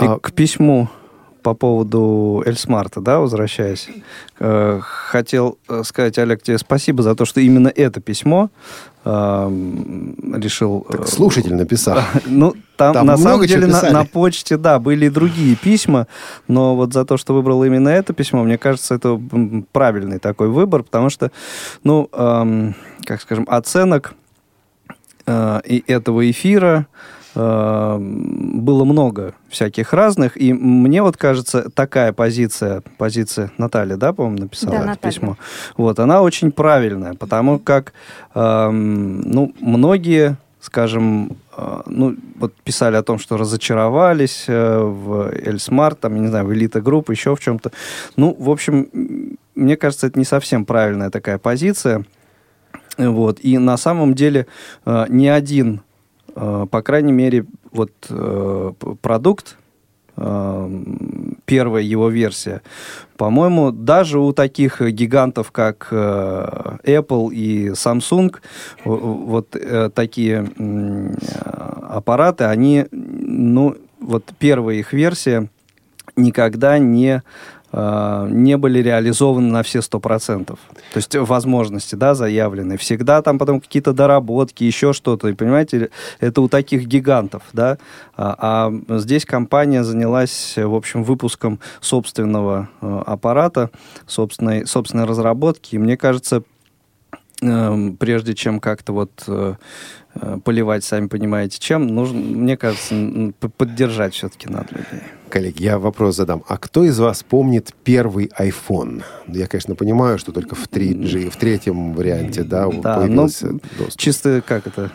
И А, к письму по поводу Эльсмарта, да, возвращаясь, э, хотел э, сказать, Олег, тебе спасибо за то, что именно это письмо э, решил... э, так слушатель написал. Ну, там, Там на самом деле на, на почте, да, были и другие письма, но вот за то, что выбрал именно это письмо, мне кажется, это правильный такой выбор, потому что, ну, эм, как скажем, оценок э, и этого эфира э, было много всяких разных, и мне вот кажется, такая позиция, позиция Наталья, да, по-моему, написала Да, это Наталья. письмо, вот, она очень правильная, потому как, эм, ну, многие скажем, э, ну, вот писали о том, что разочаровались э, в Эльсмарт, там, я не знаю, в Элита Групп, еще в чем-то. Ну, в общем, мне кажется, это не совсем правильная такая позиция. Вот. И на самом деле э, ни один, по крайней мере, вот э, продукт, э, первая его версия, по-моему, даже у таких гигантов, как э, Apple и Samsung, вот э, такие э, аппараты, они, ну, вот первая их версия никогда не э, не были реализованы на все сто процентов. То есть возможности, да, заявлены. Всегда там потом какие-то доработки, еще что-то. И понимаете, это у таких гигантов, да. А, а здесь компания занялась, в общем, выпуском собственного э, аппарата, собственной, собственной разработки. И мне кажется, эм, прежде чем как-то вот э, э, поливать, сами понимаете, чем, нужно, мне кажется, поддержать все-таки надо людей. Коллеги, я вопрос задам. А кто из вас помнит первый iPhone? Я, конечно, понимаю, что только в 3G, в третьем варианте, да, Да, появился ну, доступ. чисто как это,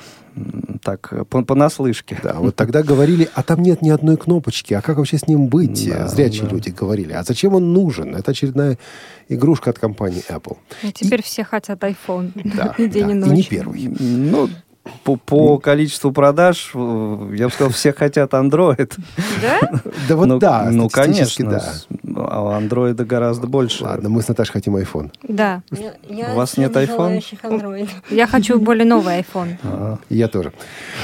так, по- понаслышке. Да, вот тогда говорили, а там нет ни одной кнопочки, а как вообще с ним быть? Да, Зрячие да. люди говорили. А зачем он нужен? Это очередная игрушка от компании Apple. И теперь все хотят iPhone. Да, И день да, и и ночь. не первый. Ну, по, по количеству продаж, э, я бы сказал, все хотят Android. Да? Да вот ну, да, ну, конечно. да. А у Android гораздо больше. Ладно, мы с Наташей хотим iPhone. Да. Я, У вас нет iPhone? Я хочу более новый iPhone. А, Я тоже.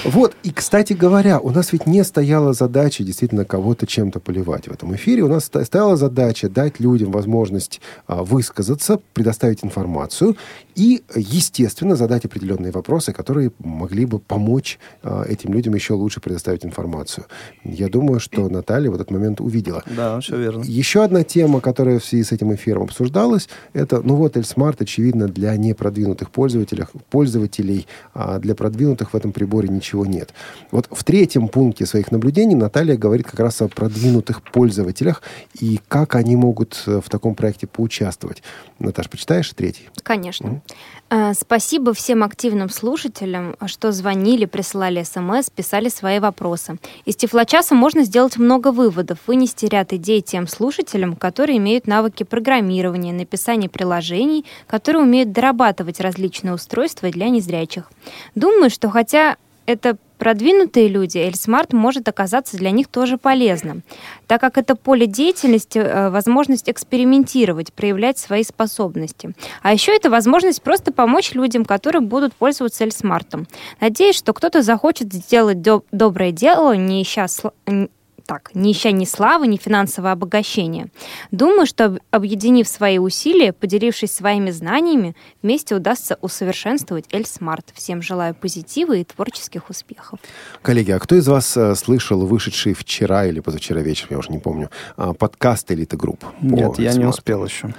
Вот, и, кстати говоря, у нас ведь не стояла задача действительно кого-то чем-то поливать в этом эфире. У нас стояла задача дать людям возможность а, высказаться, предоставить информацию и, естественно, задать определенные вопросы, которые могли бы помочь а, этим людям еще лучше предоставить информацию. Я думаю, что Наталья в этот момент увидела. да, все верно. Еще одна тема, которая в связи с этим эфиром обсуждалась, это, ну вот, Эльсмарт, очевидно, для непродвинутых пользователей, пользователей, а для продвинутых в этом приборе ничего нет. Вот в третьем пункте своих наблюдений Наталья говорит как раз о продвинутых пользователях и как они могут э, в таком проекте поучаствовать. Наташ, почитаешь третий? Конечно. Э, Спасибо всем активным слушателям, что звонили, присылали смс, писали свои вопросы. Из Тифлочаса можно сделать много выводов, вынести ряд идей тем слушателям, которые имеют навыки программирования, написания приложений, которые умеют дорабатывать различные устройства для незрячих. Думаю, что хотя это продвинутые люди, Эльсмарт может оказаться для них тоже полезным, так как это поле деятельности, э, возможность экспериментировать, проявлять свои способности. А еще это возможность просто помочь людям, которые будут пользоваться Эльсмартом. Надеюсь, что кто-то захочет сделать доб- доброе дело, не ища н- так, не ища ни славы, ни финансового обогащения. Думаю, что об- объединив свои усилия, поделившись своими знаниями, вместе удастся усовершенствовать Эльсмарт. Всем желаю позитива и творческих успехов. Коллеги, а кто из вас э, слышал вышедший вчера или позавчера вечером, я уже не помню, а, подкаст «Элита Групп»? Нет, я не успел еще.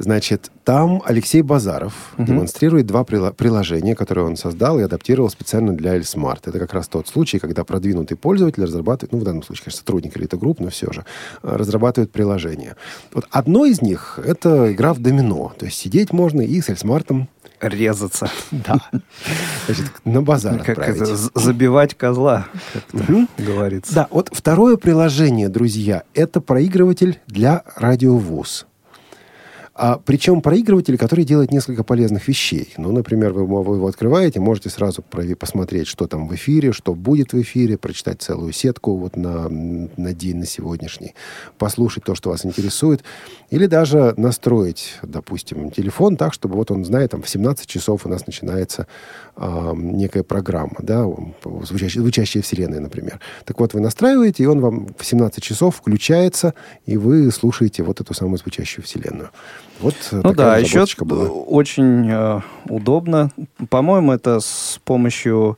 Значит, там Алексей Базаров Мгм. демонстрирует два приложения, которые он создал и адаптировал специально для Эльсмарт. Это как раз тот случай, когда продвинутый пользователь разрабатывает, ну, в данном случае, конечно, сотрудник элиты групп, но все же, э, разрабатывает приложение. Вот одно из них — это игра в домино. То есть сидеть можно и с Эльсмартом Резаться. да, значит, на базар Как отправить. это, забивать козла, как говорится. Да, вот второе приложение, друзья, это проигрыватель для радиовоз. А, причем проигрыватель, который делает несколько полезных вещей. Ну, например, вы, вы его открываете, можете сразу посмотреть, что там в эфире, что будет в эфире, прочитать целую сетку вот на, на день, на сегодняшний, послушать то, что вас интересует, или даже настроить, допустим, телефон так, чтобы вот он знает, там в 17 часов у нас начинается некая программа, да, звучащая, звучащая вселенная, например. Так вот, вы настраиваете, и он вам в 17 часов включается, и вы слушаете вот эту самую звучащую вселенную. Вот э, Ну да, еще была. очень э, удобно. По-моему, это с помощью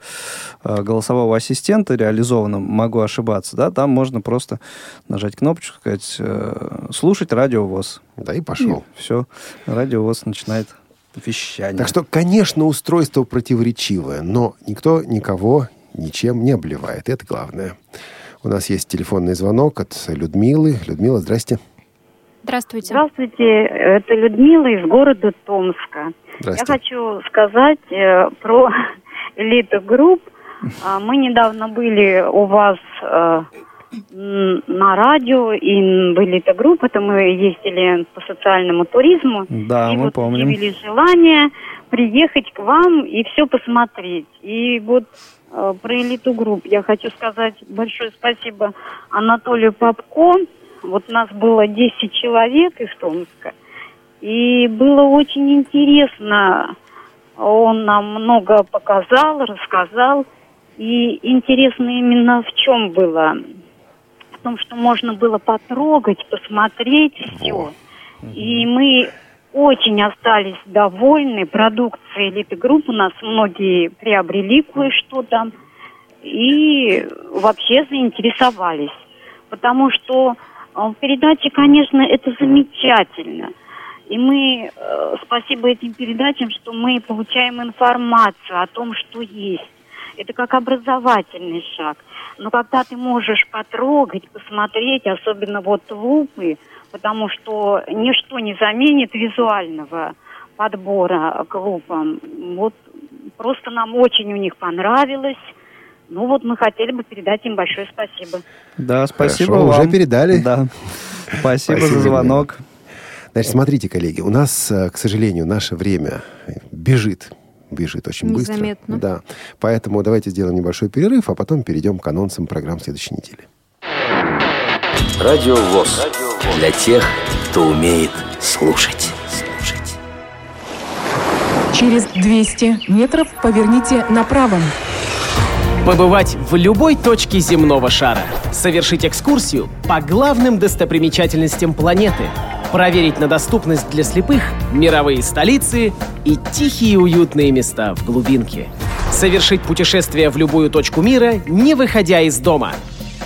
э, голосового ассистента реализовано, могу ошибаться, да, там можно просто нажать кнопочку, сказать, э, слушать радиовоз. Да, и пошел. все, радиовоз начинает вещание. Так что, конечно, устройство противоречивое, но никто никого ничем не обливает. Это главное. У нас есть телефонный звонок от Людмилы. Людмила, здрасте. Здравствуйте. Здравствуйте, это Людмила из города Томска. Здрасте. Я хочу сказать э, про элиту групп. А, Мы недавно были у вас э, на радио, и были это группа, это мы ездили по социальному туризму. Да, и мы вот помним. изъявили желание приехать к вам и все посмотреть. И вот э, про элиту групп я хочу сказать большое спасибо Анатолию Попко. Вот нас было 10 человек из Томска. И было очень интересно. Он нам много показал, рассказал. И интересно именно в чем было? В том, что можно было потрогать, посмотреть все. И мы очень остались довольны продукцией элиты групп. У нас многие приобрели кое-что там и вообще заинтересовались. Потому что э, передачи, конечно, это замечательно. И мы, э, спасибо этим передачам, что мы получаем информацию о том, что есть. Это как образовательный шаг. Но когда ты можешь потрогать, посмотреть, особенно вот лупы, потому что ничто не заменит визуального подбора к лупам. Вот просто нам очень у них понравилось. Ну вот мы хотели бы передать им большое спасибо. Да, спасибо Хорошо, вам. уже передали. Да. Спасибо, Спасибо, за звонок. Значит, смотрите, коллеги, у нас, э, к сожалению, наше время бежит. Бежит очень быстро. Незаметно. Да. Поэтому давайте сделаем небольшой перерыв, а потом перейдем к анонсам программ следующей недели. Радио ВОЗ. Для тех, кто умеет слушать. Слушать. Через 200 метров поверните направо. Побывать в любой точке земного шара. Совершить экскурсию по главным достопримечательностям планеты. Проверить на доступность для слепых мировые столицы и тихие уютные места в глубинке. Совершить путешествие в любую точку мира, не выходя из дома.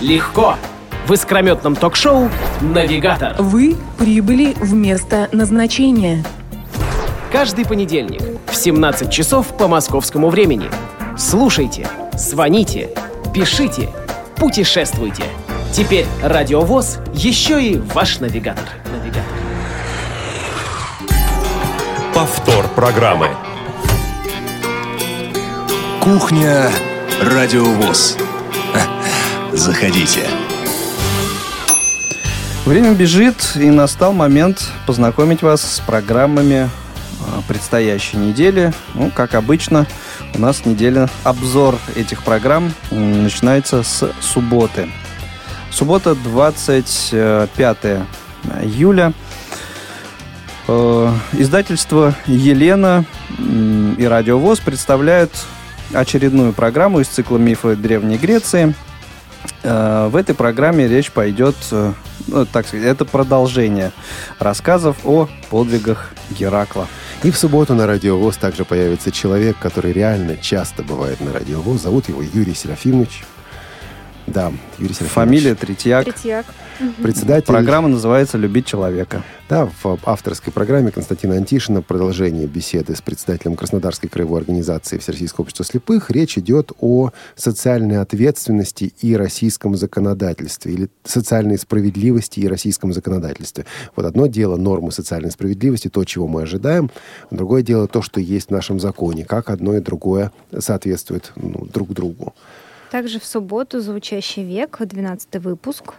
Легко! В искрометном ток-шоу «Навигатор». Вы прибыли в место назначения. Каждый понедельник в 17 часов по московскому времени. Слушайте, звоните, пишите, путешествуйте. Теперь Радиовоз еще и ваш навигатор. Навигатор. Повтор программы. Кухня Радио ВОЗ. Заходите. Время бежит, и настал момент познакомить вас с программами а, предстоящей недели. Ну, как обычно, у нас неделя обзор этих программ начинается с субботы. Суббота, 25 июля. Э, Издательство «Елена» и «Радио ВОЗ» представляют очередную программу из цикла «Мифы Древней Греции». Э, В этой программе речь пойдет, э, ну, так сказать, это продолжение рассказов о подвигах Геракла. И в субботу на Радио ВОЗ также появится человек, который реально часто бывает на Радио ВОЗ. Зовут его Юрий Серафимович. Да, Юрий Серафимович. Фамилия Третьяк. Третьяк. Председатель... Программа называется «Любить человека». Да, в авторской программе Константина Антишина продолжение беседы с председателем Краснодарской краевой организации Всероссийского общества слепых речь идет о социальной ответственности и российском законодательстве, или социальной справедливости и российском законодательстве. Вот одно дело нормы социальной справедливости, то, чего мы ожидаем, другое дело то, что есть в нашем законе, как одно и другое соответствует ну, друг другу. Также в субботу «Звучащий век», 12 выпуск.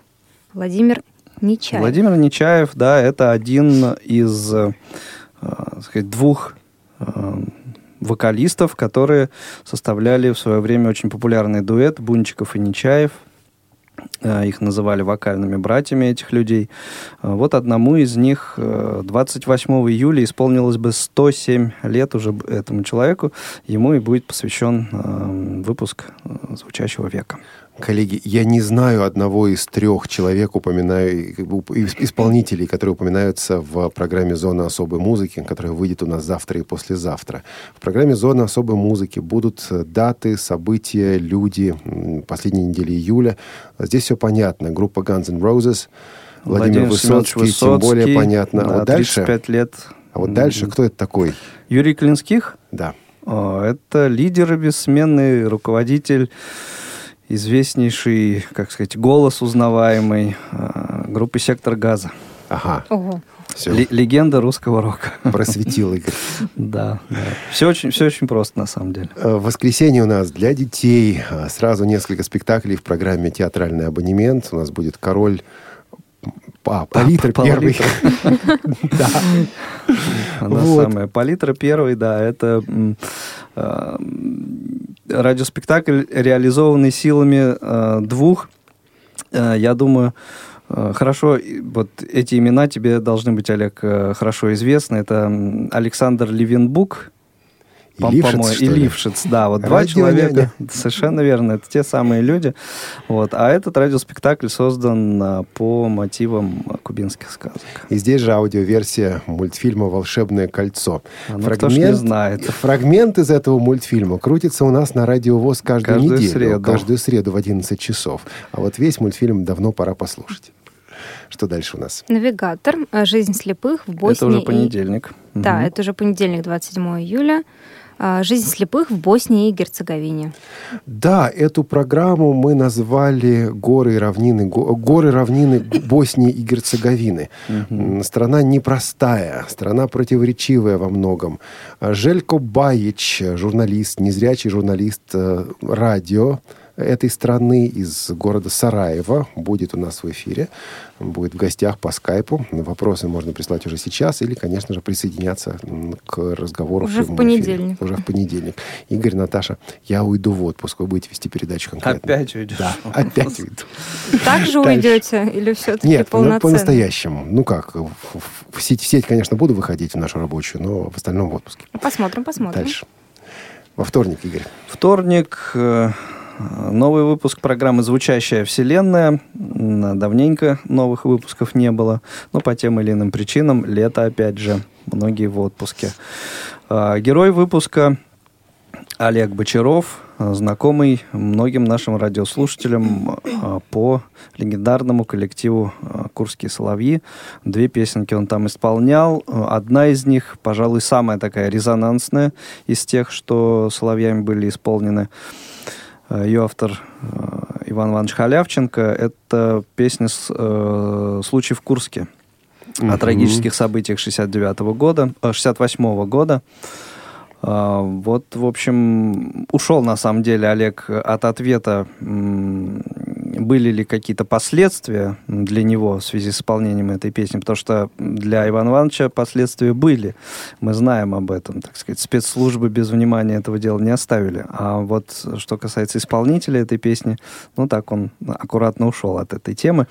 Владимир Нечаев. Владимир Нечаев, да, это один из э, так сказать, двух э, вокалистов, которые составляли в свое время очень популярный дуэт Бунчиков и Нечаев. Э, Их называли вокальными братьями этих людей. Э, Вот одному из них э, 28 июля исполнилось бы 107 лет уже этому человеку. Ему и будет посвящен э, выпуск э, «Звучащего века». Коллеги, я не знаю одного из трех человек, упоминаю, исполнителей, которые упоминаются в программе «Зона особой музыки», которая выйдет у нас завтра и послезавтра. В программе «Зона особой музыки» будут э, даты, события, люди последней недели июля. Здесь все понятно. Группа Guns N' Roses, Владимир, Владимир Семенович Высоцкий, тем более Высоцкий, понятно. а да, вот дальше... 35 лет. А вот дальше кто это такой? Юрий Клинских? Да. О, Это лидер и бессменный руководитель, известнейший, как сказать, голос узнаваемый э, группы «Сектор газа». Ага. Ого. Ле- Легенда русского рока. Просветил Игорь. Да, да. Все очень, все очень просто, на самом деле. Э, В воскресенье у нас для детей а, сразу несколько спектаклей в программе «Театральный абонемент». У нас будет «Король...» А, Палитра первый. Да. Она самая. Палитра первый, да, это м, радиоспектакль, реализованный силами э, двух, э, я думаю, хорошо, вот эти имена тебе должны быть, Олег, хорошо известны. Это Александр Левинбук, И по- Лившиц, и ли? Лившиц, да, вот два человека, совершенно верно, это те самые люди. Вот. А этот радиоспектакль создан а, по мотивам кубинских сказок. И здесь же аудиоверсия мультфильма «Волшебное кольцо». А ну, ж не знает. фрагмент из этого мультфильма крутится у нас на Радио ВОЗ каждую, Каждую неделю. среду. Каждую среду в 11 часов. А вот весь мультфильм давно пора послушать. Что дальше у нас? Навигатор. Жизнь слепых в Боснии. Это уже и- понедельник. Да, это уже понедельник, 27 июля. А, Жизнь слепых в Боснии и Герцеговине. Да, эту программу мы назвали «Горы и равнины, го- горы, равнины Боснии и Герцеговины». Страна непростая, страна противоречивая во многом. Желько Баич, журналист, незрячий журналист э, радио этой страны из города Сараево, будет у нас в эфире, будет в гостях по скайпу. Вопросы можно прислать уже сейчас или, конечно же, присоединяться к разговору Уже в прямом эфире. понедельник. Уже в понедельник. Игорь, Наташа, я уйду в отпуск. Вы будете вести передачу конкретно. Опять уйдешь? Да, опять уйду. Так же уйдете или все-таки Нет, ну, по-настоящему. Ну как, в, в- в сеть, в сеть, конечно, буду выходить в нашу рабочую, но в остальном в отпуске. Посмотрим, посмотрим. Дальше. Во вторник, Игорь. Вторник. Новый выпуск программы «Звучащая вселенная». Давненько новых выпусков не было. Но по тем или иным причинам. Лето, опять же. Многие в отпуске. А, Герой выпуска Олег Бочаров, знакомый многим нашим радиослушателям э, по легендарному коллективу э, «Курские соловьи». Две песенки он там исполнял. Одна из них, пожалуй, самая такая резонансная из тех, что соловьями были исполнены. Э, Ее автор э, Иван Иванович Халявченко. Это песня с, э, «Случай в Курске» о Мгм. трагических событиях 69 года, э, 68 года. А, Вот, в общем, ушел на самом деле Олег от ответа, были ли какие-то последствия для него в связи с исполнением этой песни, потому что для Ивана Ивановича последствия были. Мы знаем об этом, так сказать. Спецслужбы без внимания этого дела не оставили. А вот что касается исполнителя этой песни, ну так он аккуратно ушел от этой темы.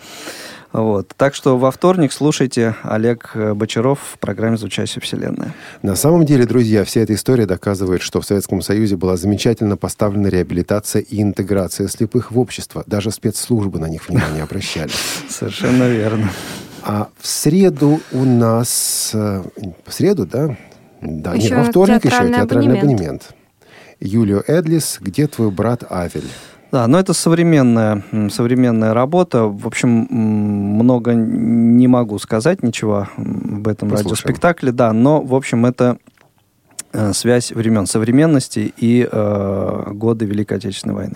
Вот. Так что во вторник слушайте Олег э, Бочаров в программе «Звучащая вселенная». На самом деле, друзья, вся эта история доказывает, что в Советском Союзе была замечательно поставлена реабилитация и интеграция слепых в общество. Даже спецслужбы на них внимание обращали. Совершенно верно. А в среду у нас... э, В среду, да? Да, Еще нет, во вторник еще театральный театральный абонемент. абонемент. Юлио Эдлис, где твой брат Авель? Да, но это современная, современная работа. В общем, много не могу сказать ничего об этом Послушаем. радиоспектакле, да, но, в общем, это э, связь времен современности и э, годы Великой Отечественной войны.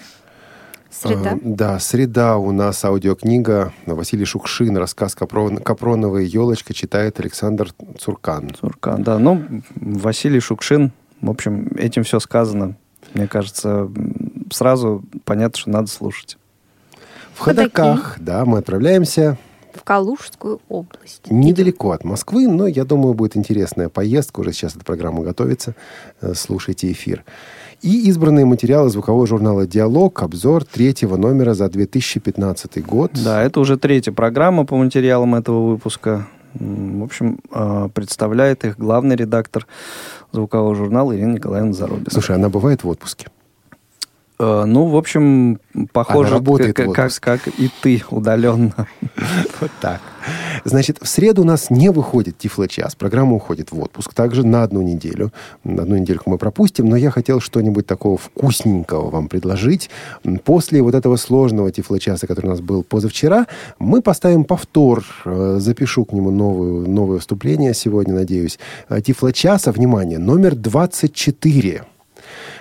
Среда. А, да, среда у нас аудиокнига Василий Шукшин, рассказ Капрон, «Капроновая елочка» читает Александр Цуркан. Цуркан, да. Ну, Василий Шукшин, в общем, этим все сказано. Мне кажется, сразу понятно, что надо слушать. В Ходоках, да, мы отправляемся В Калужскую область. недалеко от Москвы, но я думаю, будет интересная поездка. Уже сейчас эта программа готовится. Э, Слушайте эфир. И избранные материалы звукового журнала «Диалог», обзор третьего номера за 2015 год. Да, это уже третья программа по материалам этого выпуска. В общем, э, представляет их главный редактор звукового журнала Ирина Николаевна Зарубина. Слушай, она бывает в отпуске? Э, Ну, в общем, похоже, работает как, как, как и ты удаленно. Вот так. Значит, в среду у нас не выходит Тифло-час. Программа уходит в отпуск. Также на одну неделю. На одну недельку мы пропустим. Но я хотел что-нибудь такого вкусненького вам предложить. После вот этого сложного Тифло-часа, который у нас был позавчера, мы поставим повтор. Э, Запишу к нему новую, новое вступление сегодня, надеюсь. Э, Тифло-часа, внимание, номер 24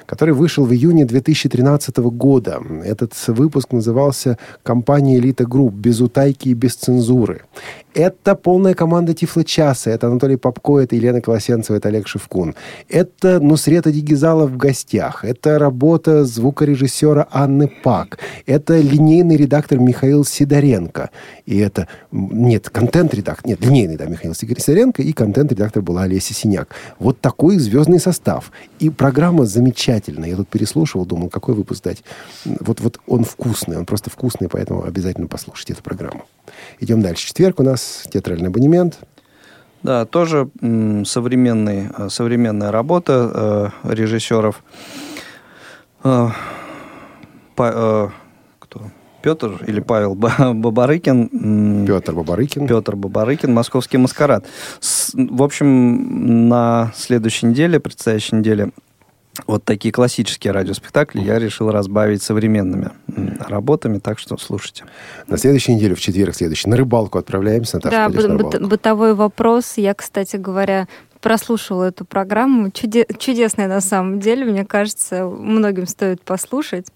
который вышел в июне 2013 года. Этот выпуск назывался «Компания Элита Групп. Без утайки и без цензуры». Это полная команда Тифло Часа. Это Анатолий Попко, это Елена Колосенцева, это Олег Шевкун. Это Нусрета Дигизала в гостях. Это работа звукорежиссера Анны Пак. Это линейный редактор Михаил Сидоренко. И это... Нет, контент-редактор... Нет, линейный, да, Михаил Сидоренко. И контент-редактор была Олеся Синяк. Вот такой звездный состав. И программа замечательная. Я тут переслушивал, думал, какой выпуск дать. Вот, вот он вкусный, он просто вкусный, поэтому обязательно послушайте эту программу. Идем дальше. Четверг у нас театральный абонемент. Да, тоже современный, э, современная работа э, режиссеров. Э, Па- э, кто? Петр или Павел Ба- Бабарыкин. Петр Бабарыкин. Петр Бабарыкин, «Московский маскарад». С- в общем, на следующей неделе, предстоящей неделе, вот такие классические радиоспектакли я решил разбавить современными работами, так что слушайте. На следующей неделе, в четверг следующий, на рыбалку отправляемся. Наташа, Да, быт- рыбалку? бытовой вопрос. Я, кстати говоря, прослушала эту программу. Чуде- чудесная на самом деле. Мне кажется, многим стоит послушать.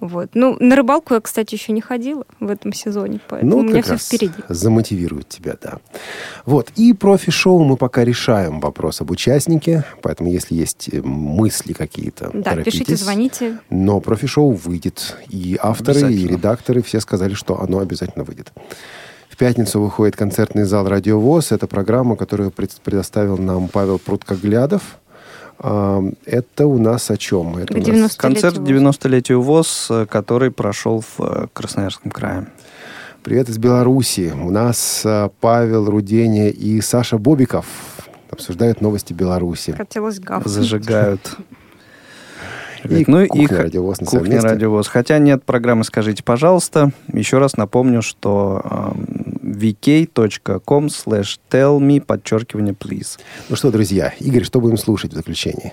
Вот. Ну, на рыбалку я, кстати, еще не ходила в этом сезоне, поэтому Ну, у меня как все раз впереди. замотивирует тебя, да. Вот. И профи-шоу мы пока решаем вопрос об участнике. Поэтому, если есть э, мысли какие-то, Да, пишите, торопитесь. звоните. Но профи-шоу выйдет. И авторы, и редакторы все сказали, что оно обязательно выйдет. В пятницу выходит концертный зал «Радиовоз». Это программа, которую пред- предоставил нам Павел Пруткоглядов. А, Это у нас о чем? Это у нас- Концерт 90-летию ВОЗ, э, который прошел в э, Красноярском крае. Привет из Беларуси. У нас а, Павел Руденя и Саша Бобиков обсуждают новости Беларуси. Хотелось гавкнуть. Зажигают. И ну «Кухня и Радиовоз» на «Кухня. Радиовоз». Хотя нет программы «Скажите, пожалуйста». Еще раз напомню, что эм, vk.com slash tell me, подчеркивание, please. Ну что, друзья, Игорь, что будем слушать в заключении?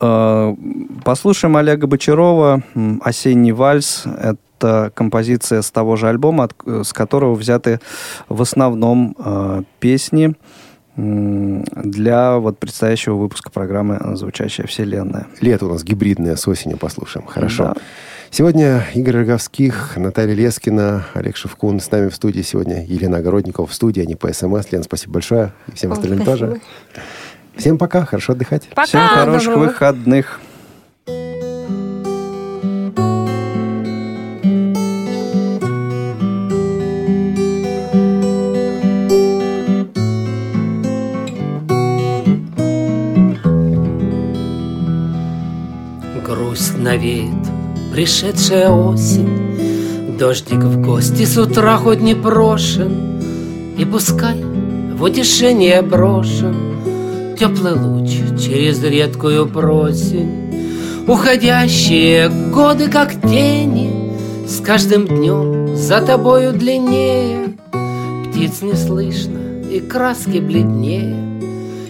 Э, Послушаем Олега Бочарова «Осенний вальс». Это композиция с того же альбома, от- э, с которого взяты в основном э, песни для вот предстоящего выпуска программы «Звучащая вселенная». Лето у нас гибридное, с осенью послушаем. Хорошо. Да. Сегодня Игорь Роговских, Наталья Лескина, Олег Шевкун с нами в студии. Сегодня Елена Огородникова в студии, а не по СМС. Лен, спасибо большое. И всем остальным тоже. Всем пока, хорошо отдыхать. Всем хороших выходных. Грусть навеет пришедшая осень, Дождик в гости с утра хоть не прошен, И пускай в утешение брошен. Теплый луч через редкую просень. Уходящие годы, как тени, С каждым днем за тобою длиннее, Птиц не слышно и краски бледнее,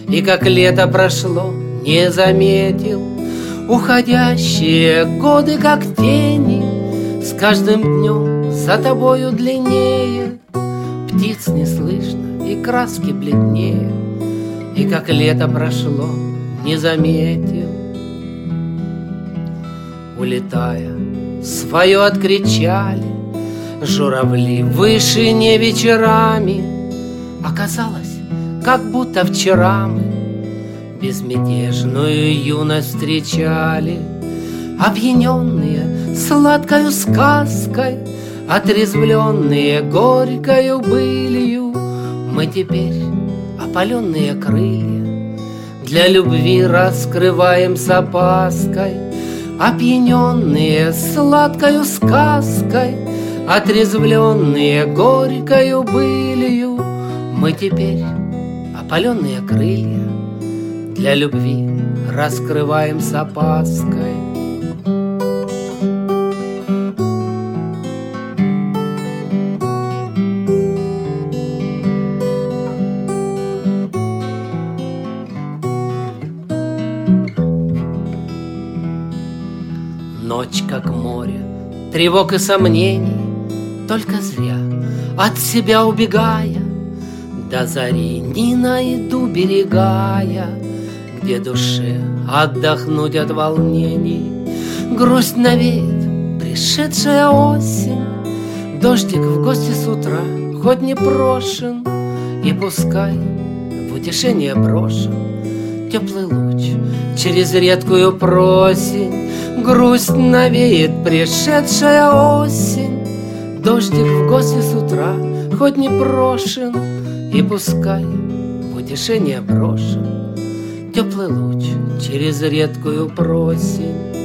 И как лето прошло, не заметил Уходящие годы, как тени, С каждым днем за тобою длиннее, Птиц не слышно и краски бледнее, И как лето прошло, не заметил. Улетая, свое откричали Журавли в вышине вечерами Оказалось, как будто вчера мы Безмятежную юность встречали. Опьяненные сладкою сказкой Отрезвленные горькою былью. Мы теперь опаленные крылья. Для любви раскрываем с опаской. Опьяненные сладкою сказкой Отрезвленные горькою былью. Мы теперь опаленные крылья Для любви. Раскрываем с опаской. Ночь как море, тревог и сомнений, Только зря. От себя убегая, До зари не найду берегая, где душе отдохнуть от волнений. Грусть навеет пришедшая осень, Дождик в гости с утра, хоть не прошен, И пускай в утешение брошен Теплый луч через редкую просень, Грусть навеет пришедшая осень, Дождик в гости с утра, хоть не прошен, И пускай в утешение брошен Теплый луч через редкую просень.